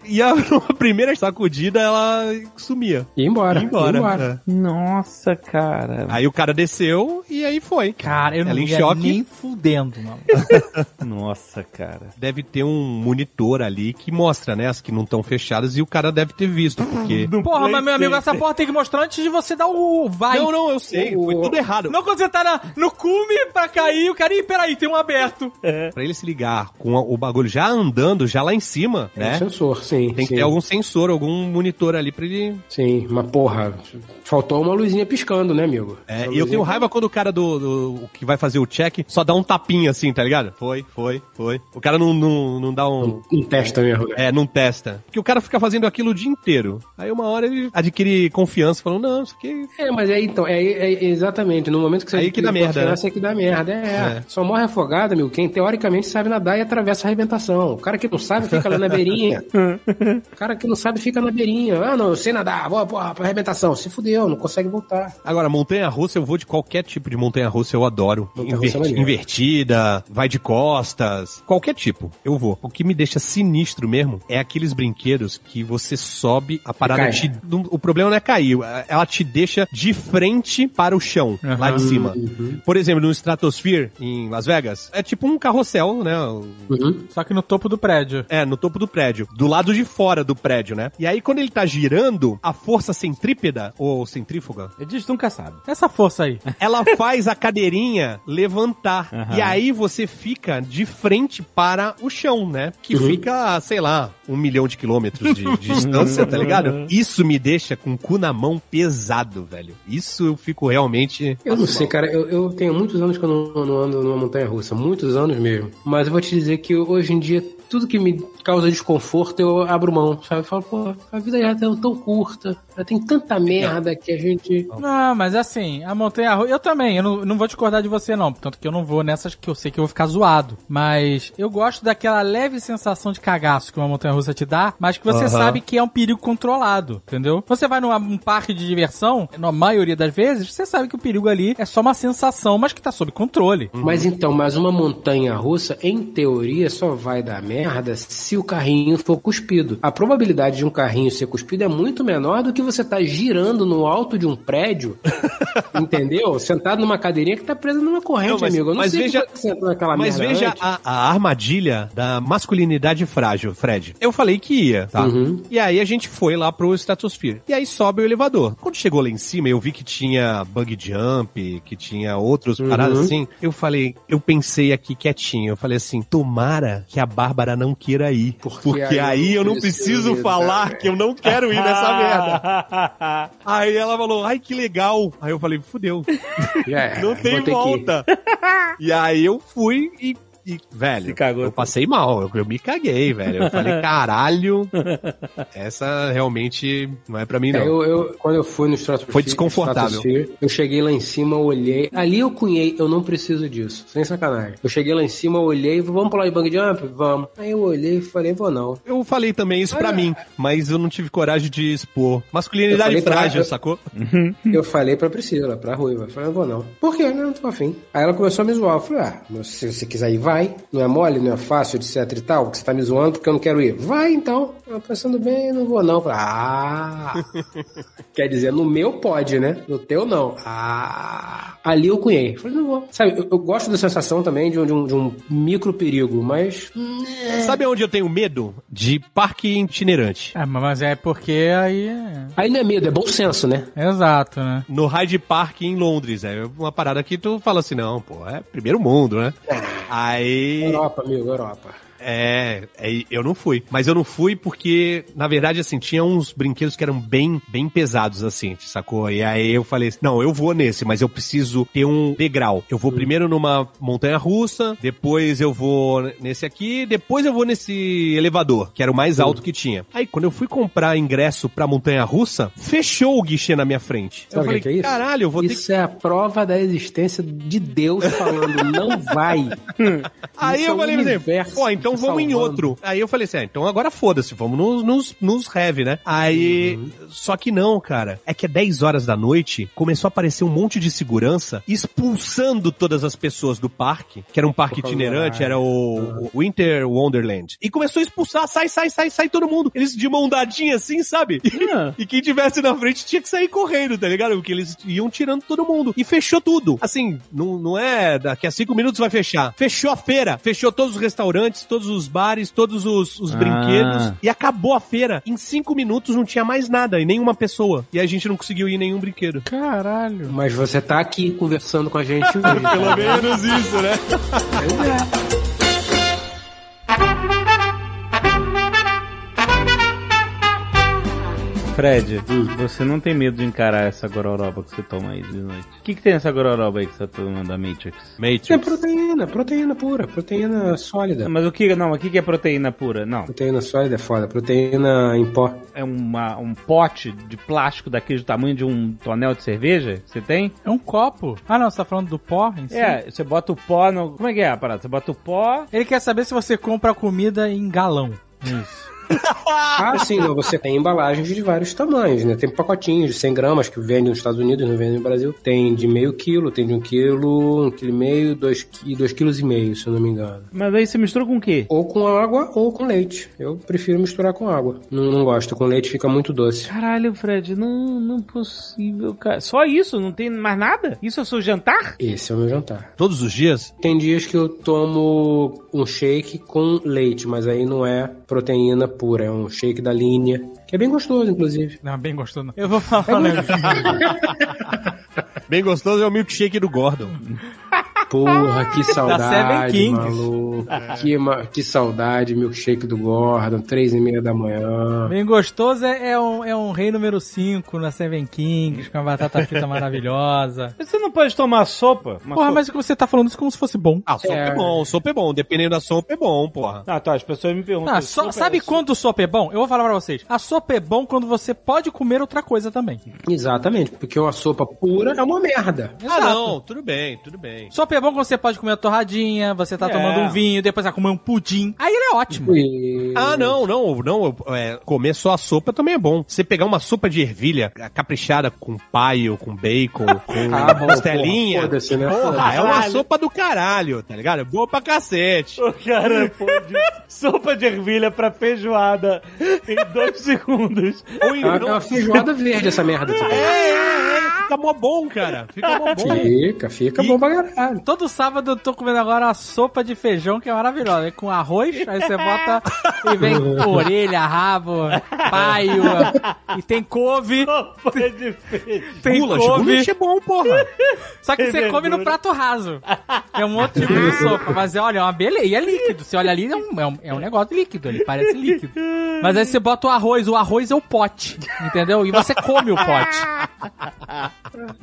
E a, [laughs] a primeira sacudida, ela sumia. E embora. Ia embora. ia embora. É. Nossa, cara. Aí o cara desceu e aí foi. Cara, eu não ela em ia choque. nem fudendo, mano. [laughs] Nossa, cara. Deve ter um monitor ali que mostra, né? As que não estão fechadas e o cara deve ter visto, porque... [laughs] Porra, mas meu amigo, essa porra tem que mostrar antes de você dar o vai. Não, não, eu sei. Foi tudo errado. Não quando você tá na- no cume pra cair, o cara, ih, peraí, tem um aberto. Pra ele se ligar com o bagulho já andando, já lá em cima, É um né? sensor, sim. Tem que sim. ter algum sensor, algum monitor ali pra ele Sim, mas porra, faltou uma luzinha piscando, né, amigo? É, e eu tenho raiva quando o cara do, do- que vai fazer o check só dá um tapinha assim, tá ligado? Foi, foi, foi. O cara não, não, não dá um. Não testa mesmo, né? É, não testa. Porque o cara fica fazendo aquilo o dia inteiro. Aí uma hora ele adquire confiança, falando, não, isso aqui. É, mas é então, é, é exatamente, no momento que você Aí que dá merda, confiança, É que dá merda, é. É. Só morre afogado, amigo, quem teoricamente sabe nadar e atravessa a arrebentação. O cara que não sabe fica lá na beirinha. [laughs] o cara que não sabe fica na beirinha. Ah, não, eu sei nadar, vou porra, pra arrebentação. Se fudeu, não consegue voltar. Agora, montanha russa, eu vou de qualquer tipo de montanha russa, eu adoro. Montanha-russa é invertida, vai de costas, qualquer tipo, eu vou. O que me deixa sinistro mesmo é aqueles brinquedos que você sobe, a parada te. O problema não é cair, ela te deixa de frente para o chão, lá de cima. Uhum. Por exemplo, no Stratosphere, em Las Vegas, é tipo um carrossel, né? Uhum. Só que no topo do prédio. É, no topo do prédio. Do lado de fora do prédio, né? E aí, quando ele tá girando, a força centrípeda, ou centrífuga, gente nunca sabe. Essa força aí. [laughs] ela faz a cadeirinha levantar. Aham. E aí você fica de frente para o chão, né? Que Uhum. fica, sei lá, um milhão de quilômetros de, de [laughs] distância, tá ligado? Isso me deixa com o cu na mão pesado, velho. Isso eu fico realmente. Eu não sei, cara. Eu, eu tenho muitos anos que eu não, não ando numa montanha russa. Muitos anos mesmo. Mas eu vou te dizer que hoje em dia, tudo que me causa desconforto, eu abro mão, sabe? Eu falo, pô, a vida já é tão, tão curta. Já tem tanta merda que a gente. Não, mas assim, a montanha russa. Eu também, eu não, não vou discordar de você, não. Tanto que eu não vou nessas que eu sei que eu vou ficar zoado. Mas eu gosto daquela leve sensação de cagaço que uma montanha russa te dá, mas que você Aham. sabe que é um perigo controlado, entendeu? Você vai num um parque de diversão, na maioria das vezes, você sabe que o perigo ali é só uma sensação, mas que tá sob controle. Mas então, mas uma montanha russa, em teoria, só vai dar merda se o carrinho for cuspido. A probabilidade de um carrinho ser cuspido é muito menor do que você tá girando no alto de um prédio, [laughs] entendeu? Sentado numa cadeirinha que tá presa numa corrente, Não, mas- amigo. Eu não mas sei veja- que você naquela Mas merda veja a, a armadilha da masculinidade frágil, Fred. Eu falei que ia, tá? Uhum. E aí a gente foi lá pro Stratosphere. E aí sobe o elevador. Quando chegou lá em cima, eu vi que tinha bug jump, que tinha outros Uhum. paradas assim. Eu falei, eu pensei aqui quietinho. Eu falei assim, tomara que a Bárbara para não queira ir. Porque, aí aí, eu não preciso falar né? que eu não quero ir nessa [laughs] merda. Aí ela falou, ai que legal. Aí eu falei, fudeu. Já [laughs] era, Não tem volta. [laughs] e aí eu fui e, e, velho, eu passei mal, eu, eu me caguei, velho. Eu falei, [laughs] caralho, essa realmente não é pra mim, não. É, eu, eu- quando eu fui no Stratosphere, Foi desconfortável. Eu cheguei lá em cima, olhei. Ali eu cunhei, eu não preciso disso. Sem sacanagem. Eu cheguei lá em cima, olhei, vamos pular de bang jump? Vamos. Aí eu olhei e falei, vou não. Eu falei também isso pra mim, mas eu não tive coragem de expor. Masculinidade Eu pra- frágil, eu- sacou? [laughs] Eu falei pra Priscila, pra Ruiva. Eu falei, não vou não. Por quê? Não, não tô afim. Aí ela começou a me zoar. Eu falei, ah, mas se você quiser ir, vai. Não é mole, não é fácil, etc e tal. Que você tá me zoando porque eu não quero ir. Vai então. Eu pensando bem, não vou não. Ah. [laughs] Quer dizer, no meu pode, né? No teu não. Ah. Ali eu cunhei. Eu Falei, não vou. Sabe, eu, eu gosto da sensação também de um, de um, de um micro perigo, mas. Sabe onde eu tenho medo? De parque itinerante. É, mas é porque aí. é- Aí não é medo, é bom senso, né? Exato, né? No Hyde Park em Londres. É uma parada que tu fala assim, não, pô, é primeiro mundo, né? Aí. Europa, amigo, Europa. É, é, eu não fui. Mas eu não fui porque, na verdade, assim, tinha uns brinquedos que eram bem, bem pesados, assim, sacou? E aí eu falei assim, não, eu vou nesse, mas eu preciso ter um degrau. Eu vou primeiro numa montanha russa, depois eu vou nesse aqui, depois eu vou nesse elevador, que era o mais alto que tinha. Aí, quando eu fui comprar ingresso pra montanha russa, fechou o guichê na minha frente. Sabe eu falei, que é isso? caralho, eu vou ter que Isso é a prova da existência de Deus falando, não vai. [laughs] Aí Isso eu é falei universo pô, então te vamos em outro. Aí eu falei assim, ah, então agora foda-se, vamos nos, nos, nos heavy, né? Aí, Uhum. só que não, cara. É que é 10 horas da noite, começou a aparecer um monte de segurança expulsando todas as pessoas do parque, que era um parque itinerante, era o, o Winter Wonderland. E começou a expulsar, sai, sai, sai, sai todo mundo. Eles de mão dadinha assim, sabe? [laughs] E quem tivesse na frente tinha que sair correndo, tá ligado? Porque eles iam tirando todo mundo. E fechou tudo. Assim, não, não é daqui a cinco minutos vai fechar. Fechou a feira. Fechou todos os restaurantes, todos os bares, todos os, os Ah. brinquedos. E acabou a feira. Em cinco minutos não tinha mais nada e nenhuma pessoa. E a gente não conseguiu ir em nenhum brinquedo. Caralho. Mas você tá aqui conversando com a gente [laughs] hoje. Pelo menos isso, né? Fred, você não tem medo de encarar essa gororoba que você toma aí de noite? O que, que tem nessa gororoba aí que você tá tomando da Matrix? É Matrix. proteína, proteína pura, proteína sólida. Mas o que, não, o que que é proteína pura? Não, Proteína sólida é foda, proteína em pó. é uma, um pote de plástico daquele do tamanho de um tonel de cerveja? que Você tem? É um copo. Ah, não, você tá falando do pó em si? É, você bota o pó no... Como é que é a parada? Você bota o pó... Ele quer saber se você compra comida em galão. Isso. Ah, sim, não, você tem embalagens de vários tamanhos, né? Tem pacotinhos de 100 gramas que vendem nos Estados Unidos, não vendem no Brasil. Tem de meio quilo, tem de um quilo, um quilo e meio, dois, qui- dois quilos e meio, se eu não me engano. Mas aí você mistura com o quê? Ou com água ou com leite. Eu prefiro misturar com água. Não, não gosto, com leite fica muito doce. Caralho, Fred, não, não possível, cara. Só isso? Não tem mais nada? Isso é o seu jantar? Esse é o meu jantar. Todos os dias? Tem dias que eu tomo um shake com leite, mas aí não é proteína pura, é um shake da linha, que é bem gostoso, inclusive. Não, bem gostoso. não. Eu vou falar negócio. [laughs] Bem gostoso é o milkshake do Gordon. [laughs] Porra, que [laughs] Seven saudade, Kings. maluco. Que, ma- que saudade, milkshake do Gordon, três e meia da manhã. Bem gostoso é, é um, é um rei número 5 na Seven Kings, com a batata frita [laughs] maravilhosa. Você não pode tomar sopa? Uma Porra, sopa? mas o que você tá falando isso como se fosse bom. Ah, sopa é. É. bom, sopa é bom. Dependendo da sopa é bom, porra. Ah, tá, as pessoas me perguntam. Ah, só- sopa sabe é quando o sopa é bom? Eu vou falar pra vocês. A sopa é bom quando você pode comer outra coisa também. Exatamente, porque uma sopa pura é uma merda. Ah, não, tudo bem, tudo bem. Sopa é bom quando você pode comer uma torradinha, você tá É. tomando um vinho, depois vai comer um pudim. Aí ele é ótimo. E... Ah, não, não, não. é, comer só a sopa também é bom. Você pegar uma sopa de ervilha caprichada com paio, com bacon, [laughs] com Ah, bom, costelinha. porra, foda-se, né? Porra, é uma sopa do caralho, tá ligado? É boa pra cacete. O cara pôde sopa de ervilha pra feijoada em dois [laughs] segundos. Ou É uma, uma feijoada verde essa merda. é, é, é, fica mó bom, cara. Fica mó bom. Fica, fica E- bom pra caralho. Todo sábado eu tô comendo agora uma sopa de feijão que é maravilhosa. Vem com arroz, aí você bota e vem [laughs] orelha, rabo, paio, e tem couve, Foi difícil. tem Gulash, couve. é bom, porra. Só que Tem você come no prato raso. É um outro tipo de sopa. Mas é, olha, é uma beleza. E é líquido. Você olha ali, é um, é um, é um negócio líquido. Ele parece líquido. Mas aí você bota o arroz. O arroz é o pote. Entendeu? E você come o pote.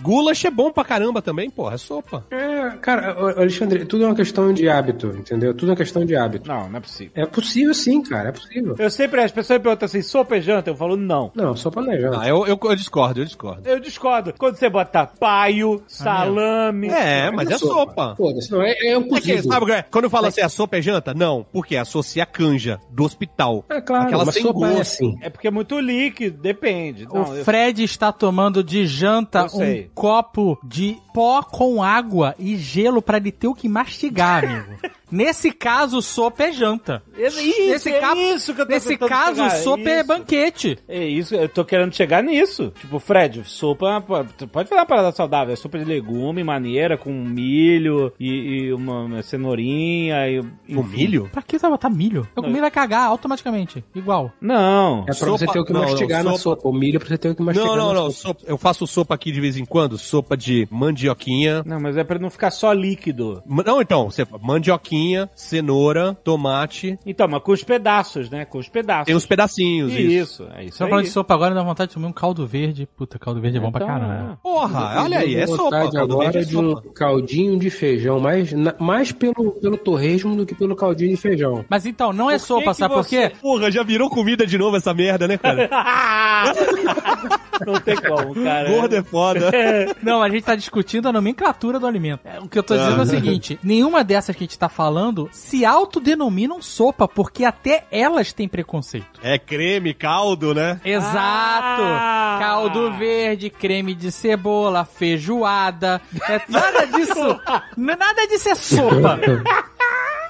Gulash é bom pra caramba também, porra. É sopa. É, cara, Alexandre, tudo é uma questão de hábito, entendeu? Tudo é uma questão de hábito. Não, não é possível. É possível sim, cara, é possível. Eu sempre, as pessoas me perguntam assim, sopa é janta? Eu falo, não. Não, só planejando. Ah, eu, eu, eu discordo, eu discordo. Eu discordo. Quando você bota paio, salame... É, mas é sopa. Foda-se, não, é, é um É que, cozido. sabe, o que é? quando eu falo assim, a sopa é janta? Não, porque associa a canja do hospital. É claro, Aquela mas sem sopa é gosto. assim. É porque é muito líquido, depende. O Não, eu- Fred está tomando de janta Eu um copo de pó com água e gelo pra ele ter o que mastigar, amigo. [laughs] Nesse caso, sopa é janta. Isso, nesse é ca- isso que eu tô Nesse caso, chegar, sopa é isso. banquete. É isso, eu tô querendo chegar nisso. Tipo, Fred, sopa, tu pode fazer uma parada saudável. É sopa de legume, maneira, com milho e, e uma, cenourinha e... Com enfim. milho? Pra que você vai botar milho? Eu comi vai cagar automaticamente. Igual. Não. É pra Sopa- você ter o que não, não, mastigar na sopa- sopa. O milho é pra você ter o que mastigar Não, não, na não. sopa. eu faço sopa aqui de vez em quando. Sopa de mandioquinha. Não, mas é pra não ficar só líquido. Não, então, você mandioquinha, cenoura, tomate. Então, mas com os pedaços, né? Com os pedaços. Tem uns pedacinhos, isso. Isso, é isso Só falando de sopa agora, dá vontade de comer um caldo verde. Puta, caldo verde é bom pra Então, caramba. Porra, olha aí, é sopa. vontade caldo agora verde é de um sopa. caldinho de feijão, mais, na- mais pelo, pelo torresmo do que pelo caldinho de feijão. Mas então, não é Por sopa, que sabe por quê? Porra, já virou comida de novo essa merda, né, cara? [laughs] não tem como, cara. Gordo é foda. [laughs] Não, a gente tá discutindo a nomenclatura do alimento. É, O que eu tô dizendo é o seguinte: nenhuma dessas que a gente tá falando se autodenominam sopa, porque até elas têm preconceito. É creme, caldo, né? Exato! Ah! Caldo verde, creme de cebola, feijoada. É nada disso. [laughs] nada disso é sopa.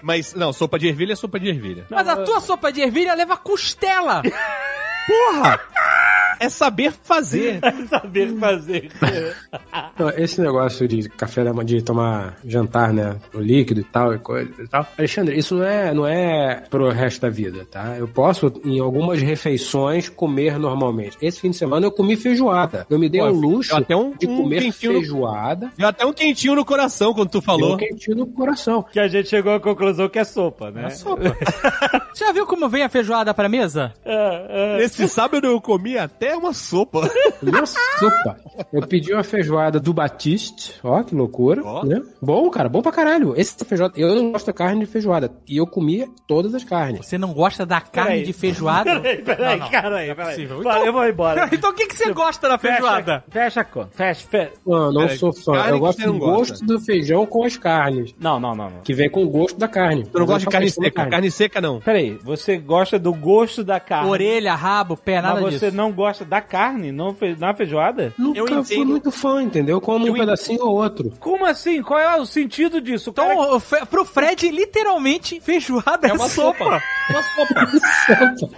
Mas, não, sopa de ervilha é sopa de ervilha. Mas a tua sopa de ervilha leva costela. [laughs] Porra! É saber fazer. [laughs] saber fazer. Então, esse negócio de café da manhã, de tomar jantar, né? O líquido e tal, e coisa e tal. Alexandre, isso não é, não é pro resto da vida, tá? Eu posso, em algumas refeições, comer normalmente. Esse fim de semana eu comi feijoada. Eu me dei Pô, o luxo deu até um- de um comer no- feijoada. Deu até um quentinho no coração quando tu Deu falou. um quentinho no coração. que a gente chegou à conclusão que é sopa, né? É sopa. [laughs] Já viu como vem a feijoada pra mesa? É, é. Esse sábado eu comi até uma sopa. [laughs] Uma sopa. Eu pedi uma feijoada do Batiste. Ó, que loucura. Ó. Né? Bom, cara, bom pra caralho. Esse feijoada. Eu não gosto da carne de feijoada. E eu comia todas as carnes. Você não gosta da carne Peraí. de feijoada? [laughs] Peraí, peraí, Não, não. cara aí, Não é peraí. Vai, eu vou embora. [laughs] então o que, que você gosta da feijoada? Fecha, fecha a conta. Fecha, fecha. Não, não Peraí, sou fã. carne Eu gosto do gosto do feijão com as carnes. Não, não, não, não. Que vem com o gosto da carne. Tu não gosta de carne seca? Carne seca não. Peraí, você gosta do gosto da carne. Orelha, rabo, pé, nada mas você disso. não gosta da carne não fe- na feijoada? Nunca Eu fui entendo. muito fã, entendeu? Eu como um pedacinho ou outro. Como assim? Qual é o sentido disso? O cara- Então, o Fe- pro Fred, literalmente, feijoada é, É uma sopa. [laughs] Uma sopa.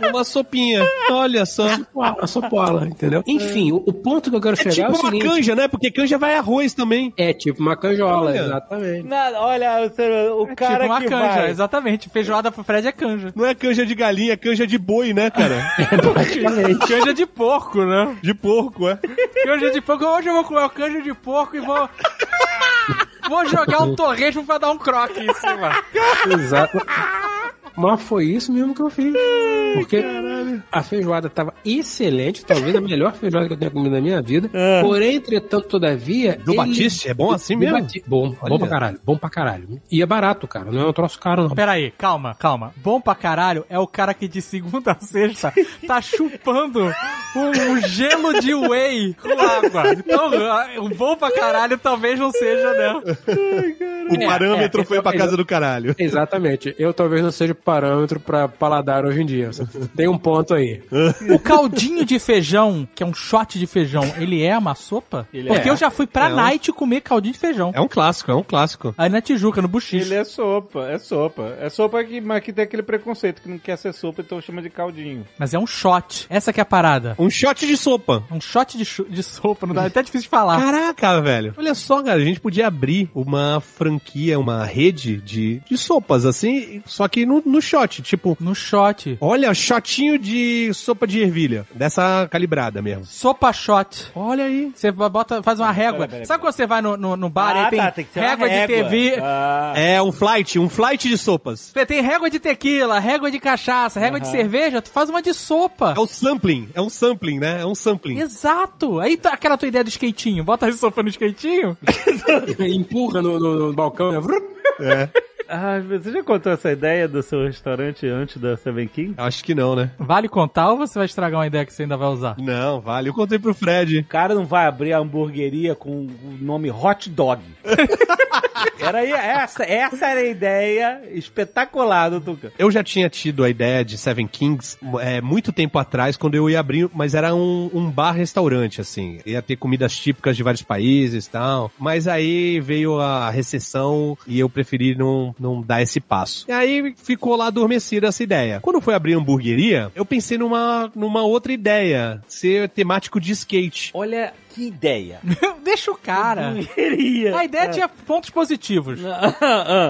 [laughs] uma sopinha. Olha só. Sopola, sopola, entendeu? Enfim, o, o ponto que eu quero É chegar tipo é o uma seguinte. canja, né? Porque canja vai arroz também. É tipo uma canjola, Olha. exatamente. Nada, olha, o É cara tipo uma que canja, vai... exatamente. Feijoada pro Fred é canja. Não é canja de galinha, é canja de boi, né, cara? [laughs] Praticamente. Canja de porco, né? De porco, é. Canja de porco. Hoje eu vou comer o canja de porco e vou... vou jogar um torresmo pra dar um croque em cima. Exato. Mas foi isso mesmo que eu fiz. Porque a feijoada tava excelente, talvez a melhor feijoada que eu tenha comido na minha vida. Porém, entretanto, todavia. Do Batiste? É bom assim mesmo? Bati- Bom, bom Olha. pra caralho, bom pra caralho. E é barato, cara, não é um troço caro, não. Pera aí, calma, calma. Bom pra caralho é o cara que de segunda a sexta [laughs] tá chupando um, gelo de whey com água. Então, o bom pra caralho talvez não seja, né? O parâmetro é, foi é, pra é, casa do caralho. Exatamente. Eu talvez não seja parâmetro pra paladar hoje em dia. Tem um ponto aí. O caldinho de feijão, que é um shot de feijão, ele é uma sopa? Ele Porque é. eu já fui pra É um- night comer caldinho de feijão. É um clássico, é um clássico. Aí na Tijuca, no Buchiche. Ele é sopa, é sopa. É sopa que, mas que tem aquele preconceito que não quer ser sopa, então chama de caldinho. Mas é um shot. Essa que é a parada. Um shot de sopa. Um shot de, de sopa, não dá, é até difícil de falar. Caraca, velho. Olha só, cara, a gente podia abrir uma franquia, uma rede de, de sopas, assim, só que no, no shot, tipo, No shot. olha, shotinho de sopa de ervilha, dessa calibrada mesmo. Sopa shot. Olha aí. Você bota, faz uma régua. Sabe quando você vai no, no, no bar Ah, e tem, tá, tem uma régua, de régua. TV? Ah, É um flight, um flight de sopas. Você tem régua de tequila, régua de cachaça, régua de cerveja, tu faz uma de sopa. É o sampling, é um sampling, né? É um sampling. Exato. Aí tá aquela tua ideia do skatinho. Bota a sopa no skatinho. [laughs] Empurra no, no- no balcão, né? Vrum. Ah, você já contou essa ideia do seu restaurante antes da Seven King? Acho que não, né? Vale contar ou você vai estragar uma ideia que você ainda vai usar? Não, vale. Eu contei pro Fred. O cara não vai abrir a hamburgueria com o nome Hot Dog. [laughs] era aí, essa, essa era a ideia espetacular do Tuca. Eu já tinha tido a ideia de Seven Kings é, muito tempo atrás, quando eu ia abrir, mas era um, um bar-restaurante, assim. Ia ter comidas típicas de vários países e tal. Mas aí veio a recessão e eu preferi não, não dar esse passo. E aí ficou lá adormecida essa ideia. Quando foi abrir a hamburgueria, eu pensei numa, numa outra ideia. Ser temático de skate. Olha que ideia. [laughs] Deixa o cara. A ideia tinha pontos positivos.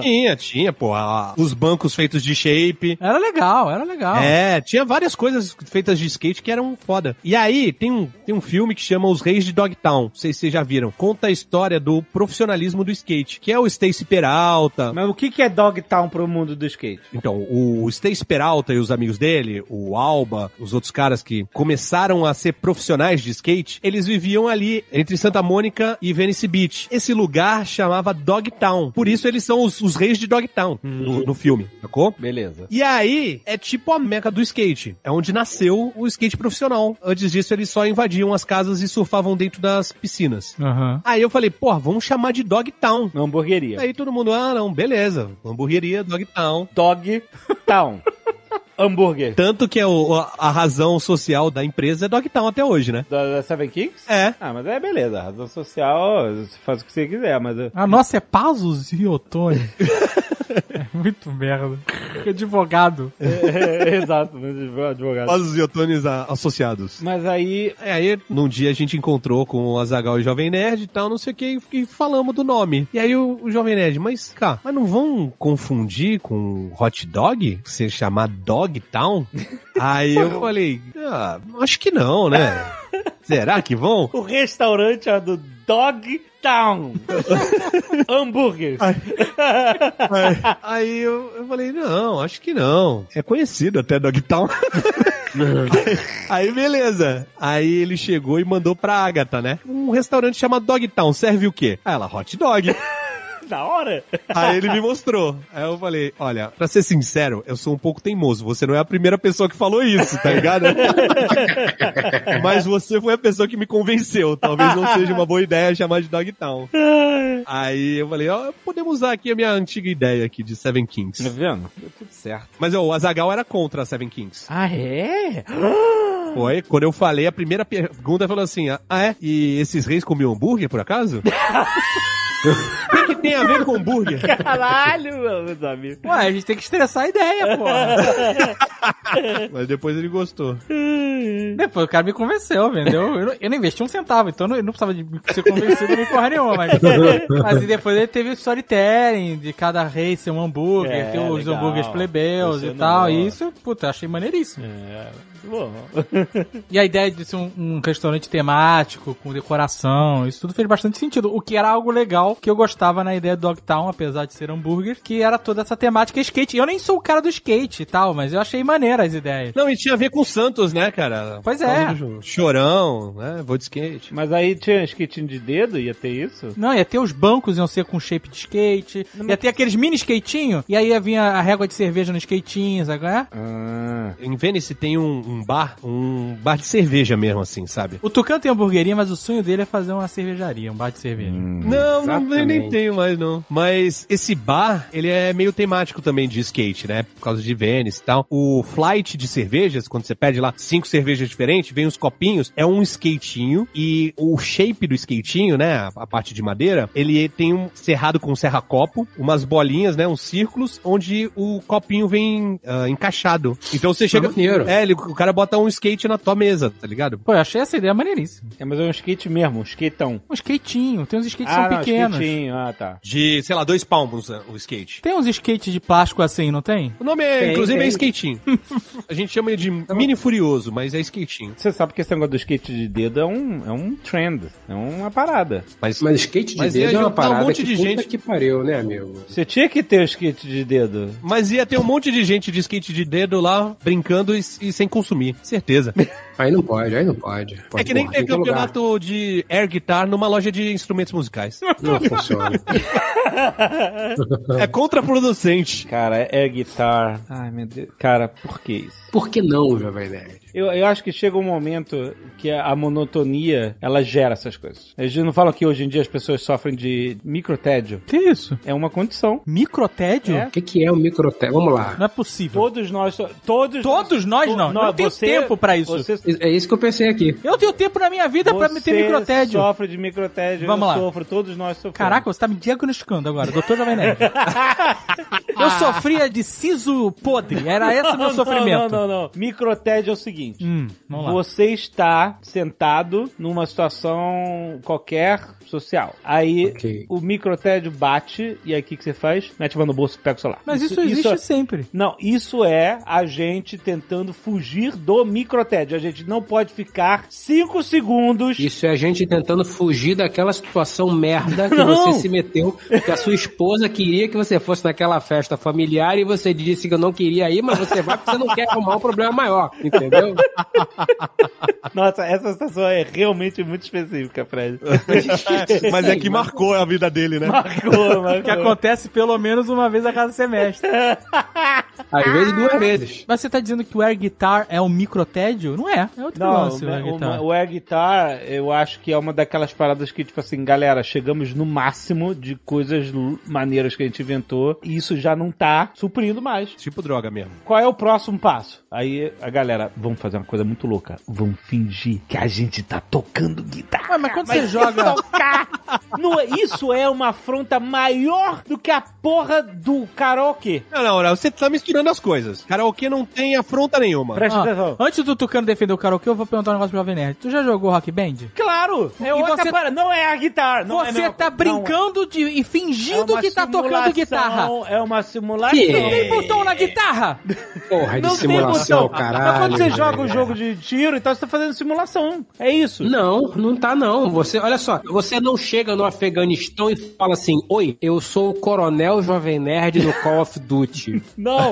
Tinha, tinha, pô. a- os bancos feitos de shape. Era legal, era legal. É, tinha várias coisas feitas de skate que eram foda. E aí, tem um, tem um filme que chama Os Reis de Dogtown. Não sei se vocês já viram. Conta a história do profissionalismo do skate, que é o Stacy Peralta. Mas o que que é Dogtown pro mundo do skate? Então, o Stacy Peralta e os amigos dele, o Alba, os outros caras que começaram a ser profissionais de skate, eles viviam ali entre Santa Mônica e Venice Beach. Esse lugar chamava Dogtown. Por isso eles são os, os reis de Dogtown no, no filme, sacou? Beleza. E aí, é tipo a meca do skate. É onde nasceu o skate profissional. Antes disso, eles só invadiam as casas e surfavam dentro das piscinas. Aham. Aí eu falei, pô, vamos chamar de Dogtown. Uma hamburgueria. Aí todo mundo, ah, não, beleza. Hamburgueria, Dogtown. Dogtown. [laughs] Hambúrguer. Tanto que é o- a, a razão social da empresa é Dogtown até hoje, né? Da, da Seven Kings? É. Ah, mas é beleza. A razão social, você faz o que você quiser, mas... A nossa é Pazos e Otônio. [laughs] é muito merda. Advogado. É, exato, mas advogado. Os Iotones a- associados. Mas aí... É, aí, num dia a gente encontrou com o Azagal e o Jovem Nerd e tal, não sei o que, e falamos do nome. E aí o, o Jovem Nerd, mas, cara, mas não vão confundir com hot dog? Você chamar Dogtown? [laughs] aí eu falei, ah, acho que não, né? [laughs] Será que vão? O restaurante é do Dogtown. [laughs] Hambúrguer. Aí, aí eu, eu falei, não, acho que não. É conhecido até Dogtown. aí beleza. Aí ele chegou e mandou pra Agatha, né? Um restaurante chamado Dogtown, serve o quê? Aí ela, hot dog. [laughs] Da hora. Aí ele me mostrou. Aí eu falei, olha, pra ser sincero, eu sou um pouco teimoso. Você não é a primeira pessoa que falou isso, tá ligado? [laughs] Mas você foi a pessoa que me convenceu. Talvez não seja uma boa ideia chamar de Dogtown. Aí eu falei, ó, podemos usar aqui a minha antiga ideia aqui de Seven Tá Kings. vendo? Deu tudo certo. Mas ó, o Azagal era contra a Seven Kings. Ah, é? [gasps] Foi, quando eu falei, a primeira pergunta falou assim, ah é? E esses reis comiam hambúrguer, por acaso? [laughs] O que, que tem a ver com hambúrguer? Caralho, meus amigos. Ué, a gente tem que estressar a ideia, porra. [laughs] Mas depois ele gostou. Depois o cara me convenceu, entendeu? Eu não, eu não investi um centavo, então eu não, eu não precisava de ser convencido nem porra nenhuma. Mas, mas e depois ele teve o storytelling de cada rei ser um hambúrguer, É, ter os legal. hambúrgueres plebeus Você e tal. E isso, puta, eu achei maneiríssimo. É, bom. [laughs] E a ideia de ser um, um restaurante temático, com decoração, isso tudo fez bastante sentido. O que era algo legal que eu gostava na ideia do Dogtown, apesar de ser hambúrguer, que era toda essa temática skate. Eu nem sou o cara do skate e tal, mas eu achei maneira as ideias. Não, e tinha a ver com o Santos, né, cara? Pois é. Chorão, né? Vou de skate. Mas aí tinha skatinho de dedo, ia ter isso? Não, ia ter os bancos, iam ser com shape de skate. Ia ter aqueles mini skatinho. E aí ia vir a régua de cerveja no skatinho, sabe qual é? Ah. Em Venice tem um, um bar, um bar de cerveja mesmo, assim, sabe? O Tucano tem hamburgueria, mas o sonho dele é fazer uma cervejaria, um bar de cerveja. Não, não eu nem tenho mais, não. Mas esse bar, ele é meio temático também de skate, né? Por causa de Venice e tal. O flight de cervejas, quando você pede lá cinco cervejas diferentes, vem os copinhos, é um skatinho e o shape do skatinho, né? A, parte de madeira, ele tem um cerrado com um serra-copo, umas bolinhas, né? Uns círculos, onde o copinho vem ah, encaixado. Então você chega... maneiro. É, ele, o cara bota um skate na tua mesa, tá ligado? Pô, eu achei essa ideia maneiríssima. É, mas é um skate mesmo, um skateão. Um skatinho, tem uns skates que ah, são não, pequenos. skatinho. Ah, tá. De, sei lá, dois palmos o skate. Tem uns skates de plástico assim, não tem? O nome é, Tem, inclusive, tem. é skatinho. [laughs] A gente chama ele de mini furioso, mas é skatinho. Você sabe que esse negócio do skate de dedo é um, é um trend, é uma parada. Mas, Mas skate de Mas dedo é uma juntar um parada monte que de puta gente. que pariu, né, amigo? Você tinha que ter o skate de dedo. mas ia ter um monte de gente de skate de dedo lá brincando e, e sem consumir, certeza. [laughs] Aí não pode, aí não pode. Pode, é que nem ter tem lugar. campeonato de air guitar numa loja de instrumentos musicais. Não funciona. é contraproducente. Cara, é guitar. Ai, meu Deus. Cara, por que isso? Por que não, Jovem Nerd? Eu, eu acho que chega um momento que a, a monotonia, ela gera essas coisas. Eles não falam que hoje em dia as pessoas sofrem de microtédio. Que isso? É uma condição. Microtédio? É. O que, que é o microté? Vamos lá. Não é possível. Todos nós... Todos, Todos nós não. Eu não tenho tempo pra isso. Você, É isso que eu pensei aqui. Eu tenho tempo na minha vida pra me ter você microtédio. sofre de microtédio. Vamos eu lá. sofro, todos nós sofremos. Caraca, você tá me diagnosticando agora, doutor Jovem Nerd. [laughs] eu sofria de siso podre, era esse o meu sofrimento. Não, não, não, não. Microtédio é o seguinte. Hum, vamos lá. Você está sentado numa situação qualquer social. Aí Ok. o microtédio bate e aí o que, que você faz? Mete a mão no bolso e pega o celular. Mas isso, existe é- sempre. Não, isso é a gente tentando fugir do microtédio. A gente não pode ficar cinco segundos. Isso é a gente tentando fugir daquela situação merda que Não. você se meteu, que a sua esposa queria que você fosse naquela festa familiar e você disse que eu não queria ir, mas você vai porque você não quer arrumar um problema maior, entendeu? [laughs] Nossa, essa situação é realmente muito específica, Fred. [laughs] Mas é que marcou a vida dele, né? Marcou, [laughs] marcou. Que acontece pelo menos uma vez a cada semestre. Às vezes duas vezes. Mas você tá dizendo que o air guitar é um microtédio? Não é. É outro Não, lance o air o, guitar. o air guitar, eu acho que é uma daquelas paradas que, tipo assim, galera, chegamos no máximo de coisas maneiras que a gente inventou e isso já não tá suprindo mais. Tipo droga mesmo. Qual é o próximo passo? Aí a galera, vamos fazer uma coisa muito louca. Vamos fingir que a gente tá tocando guitarra. Ué, mas quando você joga. Tocar! Não, é- isso é uma afronta maior do que a porra do karaokê. Não, não, não, você tá misturando as coisas. Karaokê não tem afronta nenhuma. Presta Ah, atenção. antes do Tucano defender o karaokê, eu vou perguntar um negócio pro Jovem Nerd. Tu já jogou Rock Band? Claro! É E outra você- parada. Não é a guitarra. Não é você mesma tá. Não, brincando de, e é fingindo uma que tá tocando guitarra. É uma simulação. Que? Tem botão na guitarra! Porra de Não tem simulação, botão. caralho. Mas quando você joga um jogo de tiro, então você tá fazendo simulação. É isso. Não, não tá não. Você, olha só, você não chega no Afeganistão e fala assim: "Oi, eu sou o Coronel Jovem Nerd no Call of Duty". [laughs] Não,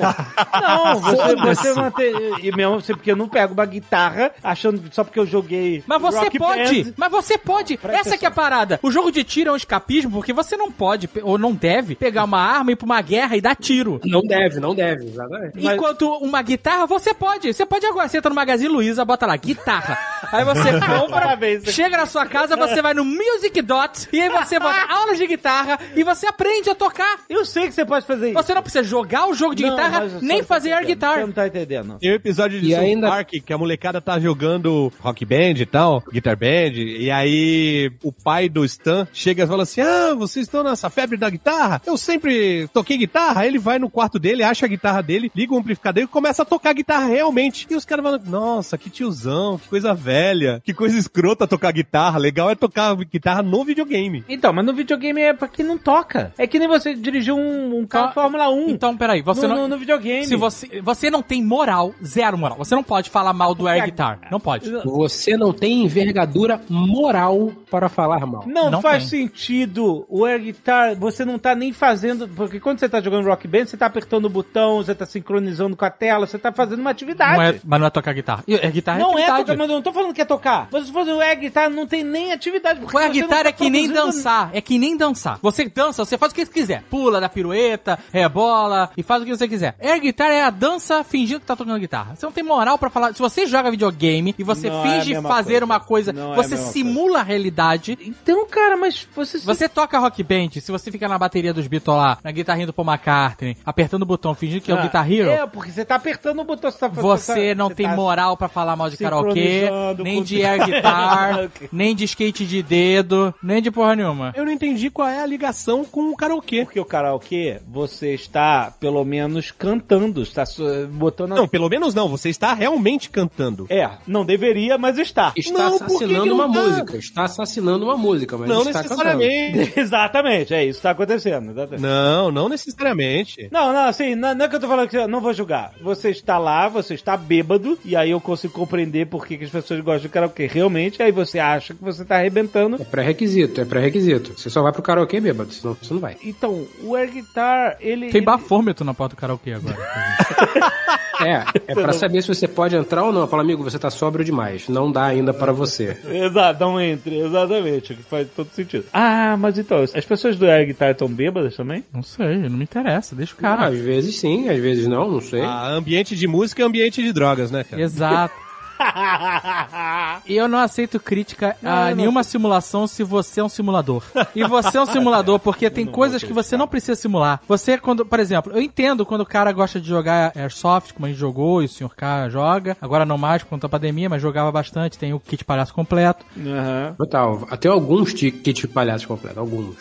não, você, você mantém. E mesmo você, porque eu não pego uma guitarra achando que só porque eu joguei. Mas você Rock pode! Band, Mas você pode! Essa que é a parada. O jogo de tiro é um escapismo porque você não pode, ou não deve, pegar uma arma e ir pra uma guerra e dar tiro. Não deve, não deve, exatamente. Mas- Enquanto uma guitarra, você pode. Você pode agora. Você entra no Magazine Luiza, bota lá, guitarra. Aí você [laughs] compra, Parabéns. chega na sua casa, você vai no Music Dot, e aí você bota [laughs] aulas de guitarra e você aprende a tocar. Eu sei que você pode fazer isso. Você não precisa jogar o jogo de Não, guitarra, mas você nem não tá fazer air guitar. Você não tá entendendo. Tem um episódio de E South ainda- Park que a molecada tá jogando rock band e tal, guitar band, e aí o pai do Stan chega e fala assim: Ah, vocês estão nessa febre da guitarra? Eu sempre toquei guitarra. Aí ele vai no quarto dele, acha a guitarra dele, liga o amplificador e começa a tocar guitarra realmente. E os caras falam: Nossa, que tiozão, que coisa velha. Que coisa escrota tocar guitarra. Legal é tocar guitarra no videogame. Então, mas no videogame é pra quem não toca. É que nem você dirigir um, um carro de Fórmula 1 Então, peraí, você no, não. no, no videogame. Se você, você não tem moral, zero moral. Você não pode falar mal do air guitar. Não pode. Você não tem envergadura moral para falar mal. Não, Não faz tem. sentido. O air guitar, você não tá nem fazendo. Porque quando você tá jogando rock band, você tá apertando o botão, você tá sincronizando com a tela, você tá fazendo uma atividade. Não é, mas não é tocar guitarra. Air guitarra Não é é atividade. tocar, mas eu não tô falando que é tocar. Mas se fosse o air guitar, não tem nem atividade. O air guitar tá é que nem dançar. É que nem dançar. Você dança, você faz o que você quiser. Pula da pirueta, rebola e faz o que você quiser. Air guitar é a dança fingindo que tá tocando guitarra. Você não tem moral pra falar. Se você joga videogame e você Não é finge mesma fazer coisa. uma coisa, Não é a você simula a realidade. Então, cara, mas você. Você toca rock band, se você fica na bateria dos Beatles lá, na guitarrinha do Paul McCartney, apertando o botão, fingindo que é o Ah, Guitar Hero, É, porque você tá apertando o botão. Você, tá, você tá- não você tem tá- moral pra falar mal de karaokê, nem com- de [laughs] air guitar, nem de skate de dedo, nem de porra nenhuma. Eu não entendi qual é a ligação com o karaokê. Porque o karaokê, você está, pelo menos, cantando, está botando... Não, pelo menos não. Você está realmente cantando. É, não deveria, mas está. Está Não, por que que assassinando uma tá? música. Está assassinando uma música, mas Não está necessariamente. [laughs] exatamente, é isso que está acontecendo. exatamente. Não, não necessariamente. Não, não, assim, não, não é que eu tô falando que eu não vou julgar. Você está lá, você está bêbado, e aí eu consigo compreender por que, que as pessoas gostam de karaokê. Realmente, aí você acha que você tá arrebentando. É pré-requisito, é pré-requisito. Você só vai pro karaokê bêbado, senão você não vai. Então, o air guitar, ele... Tem ele- bafômetro na porta do karaokê agora. [laughs] É, é pra saber se você pode entrar ou não. Fala, amigo, você tá sóbrio demais. Não dá ainda para você. Exato, não entre, exatamente, o que faz todo sentido. Ah, mas então, as pessoas do guitar estão bêbadas também? não sei, não me interessa, deixa o cara. às vezes sim, às vezes não, não sei. Ah, ambiente de música é ambiente de drogas, né, cara? Exato. [laughs] E eu não aceito crítica a nenhuma simulação se você é um simulador. E você é um simulador porque tem coisas que você não precisa simular. Você, quando, por exemplo, eu entendo quando o cara gosta de jogar Airsoft, como a gente jogou, e o senhor K joga. Agora não mais por conta da pandemia, mas jogava bastante. Tem o kit palhaço completo. Aham. Total. Até alguns kit de palhaço completo, alguns.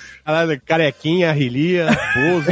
Carequinha, Arrelia, Bozo.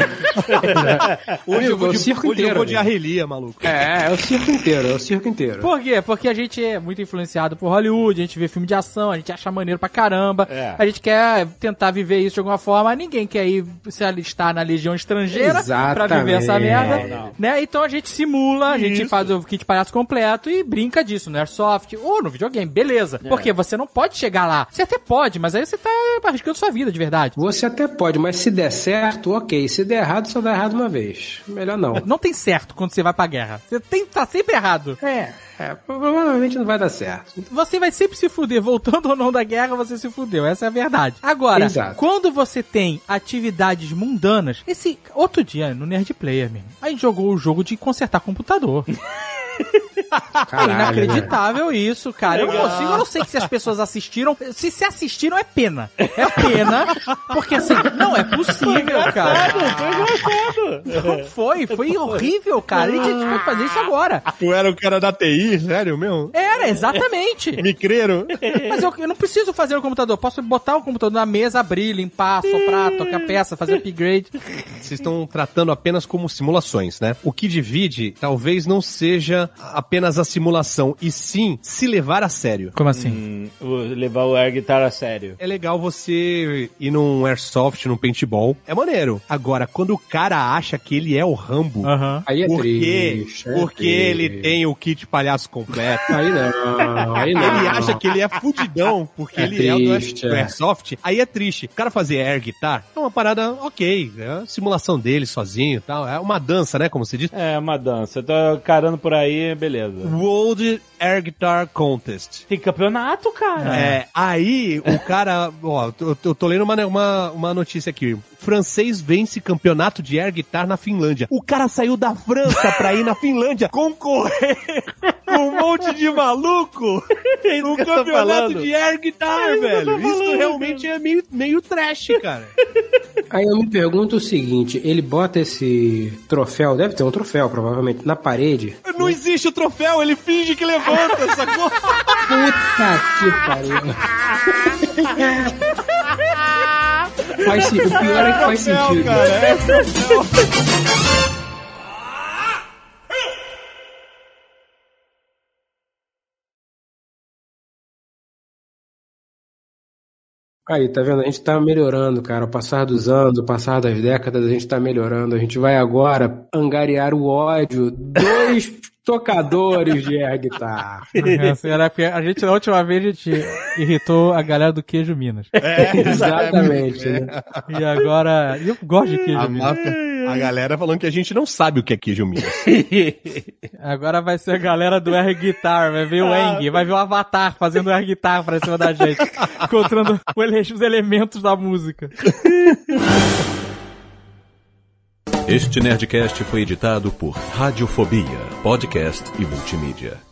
[laughs] hoje eu vou É o de, circo hoje eu inteiro, vou de amigo. Arrelia, maluco. É, é o circo inteiro, é o circo inteiro. Por quê? Porque a gente é muito influenciado por Hollywood, a gente vê filme de ação, a gente acha maneiro pra caramba. É. A gente quer tentar viver isso de alguma forma. Ninguém quer ir se alistar na legião estrangeira pra viver essa Exatamente. merda. Não, não. Né? Então a gente simula, a gente faz o kit palhaço completo e brinca disso no Airsoft ou no videogame, beleza. É. Porque você não pode chegar lá. Você até pode, mas aí você tá arriscando sua vida de verdade. Você até pode, mas se der certo, ok. Se der errado, só dá errado uma vez. Melhor não. Não tem certo quando você vai pra guerra. Você tem tá sempre errado. É, é, provavelmente não vai dar certo. Você vai sempre se fuder, voltando ou não da guerra, você se fudeu. Essa é a verdade. Agora, Exato. quando você tem atividades mundanas, esse outro dia no Nerd Player, mesmo, a gente jogou o jogo de consertar computador. [laughs] É Caralho, né? inacreditável isso, cara. Eu não consigo, eu não sei se as pessoas assistiram. Se se assistiram, é pena. É pena, porque assim, não é possível, cara. Não foi, foi horrível, cara. A gente vai fazer isso agora. Tu era o cara da TI, sério, meu? Era, exatamente. Me creram? Mas eu, eu não preciso fazer no computador. Posso botar o computador na mesa, abrir, limpar, soprar, tocar peça, fazer upgrade. Vocês estão tratando apenas como simulações, né? O que divide talvez não seja apenas a simulação, e sim se levar a sério. Como assim? Hum, levar o air guitar a sério. É legal você ir num airsoft, num paintball. É maneiro. Agora, quando o cara acha que ele é o Rambo. Aí é por quê? triste. é Porque triste. ele tem o kit palhaço completo. Aí não, aí não. Ele acha que ele é fudidão, porque É ele é o do, triste, é. Airsoft. Aí é triste. O cara fazer air guitar é uma parada ok. É a simulação dele sozinho e tal. É uma dança, né? Como se diz. É, uma dança. Eu tô carando por aí, beleza. the rolled it Air Guitar Contest. Tem campeonato, cara. É, aí o cara, ó, eu, eu tô lendo uma, uma, uma notícia aqui. Francês vence campeonato de air guitar na Finlândia. O cara saiu da França pra ir na Finlândia concorrer com um monte de maluco no eu tô campeonato falando. de air guitar, velho. Isso realmente é meio, meio trash, cara. Aí eu me pergunto o seguinte, ele bota esse troféu, deve ter um troféu provavelmente, na parede. Não existe o troféu, ele finge que levanta, sacou? Puta que pariu. [laughs] faz, o pior é que faz sentido. Cara, é troféu. Aí, tá vendo? A gente tá melhorando, cara. Ao passar dos anos, ao passar das décadas, a gente tá melhorando. A gente vai agora angariar o ódio dos [laughs] tocadores de air guitar. Essa era porque a gente, na última vez, a gente irritou a galera do queijo Minas. [laughs] Exatamente. né? E agora. Eu gosto de queijo A, Minas. máfia, a galera falando que a gente não sabe o que é queijo Minas. [laughs] Agora vai ser a galera do air guitar. Vai ver o Eng, vai ver o Avatar fazendo air guitar pra cima da gente. [laughs] Encontrando os elementos da música. Este Nerdcast foi editado por Radiofobia, podcast e multimídia.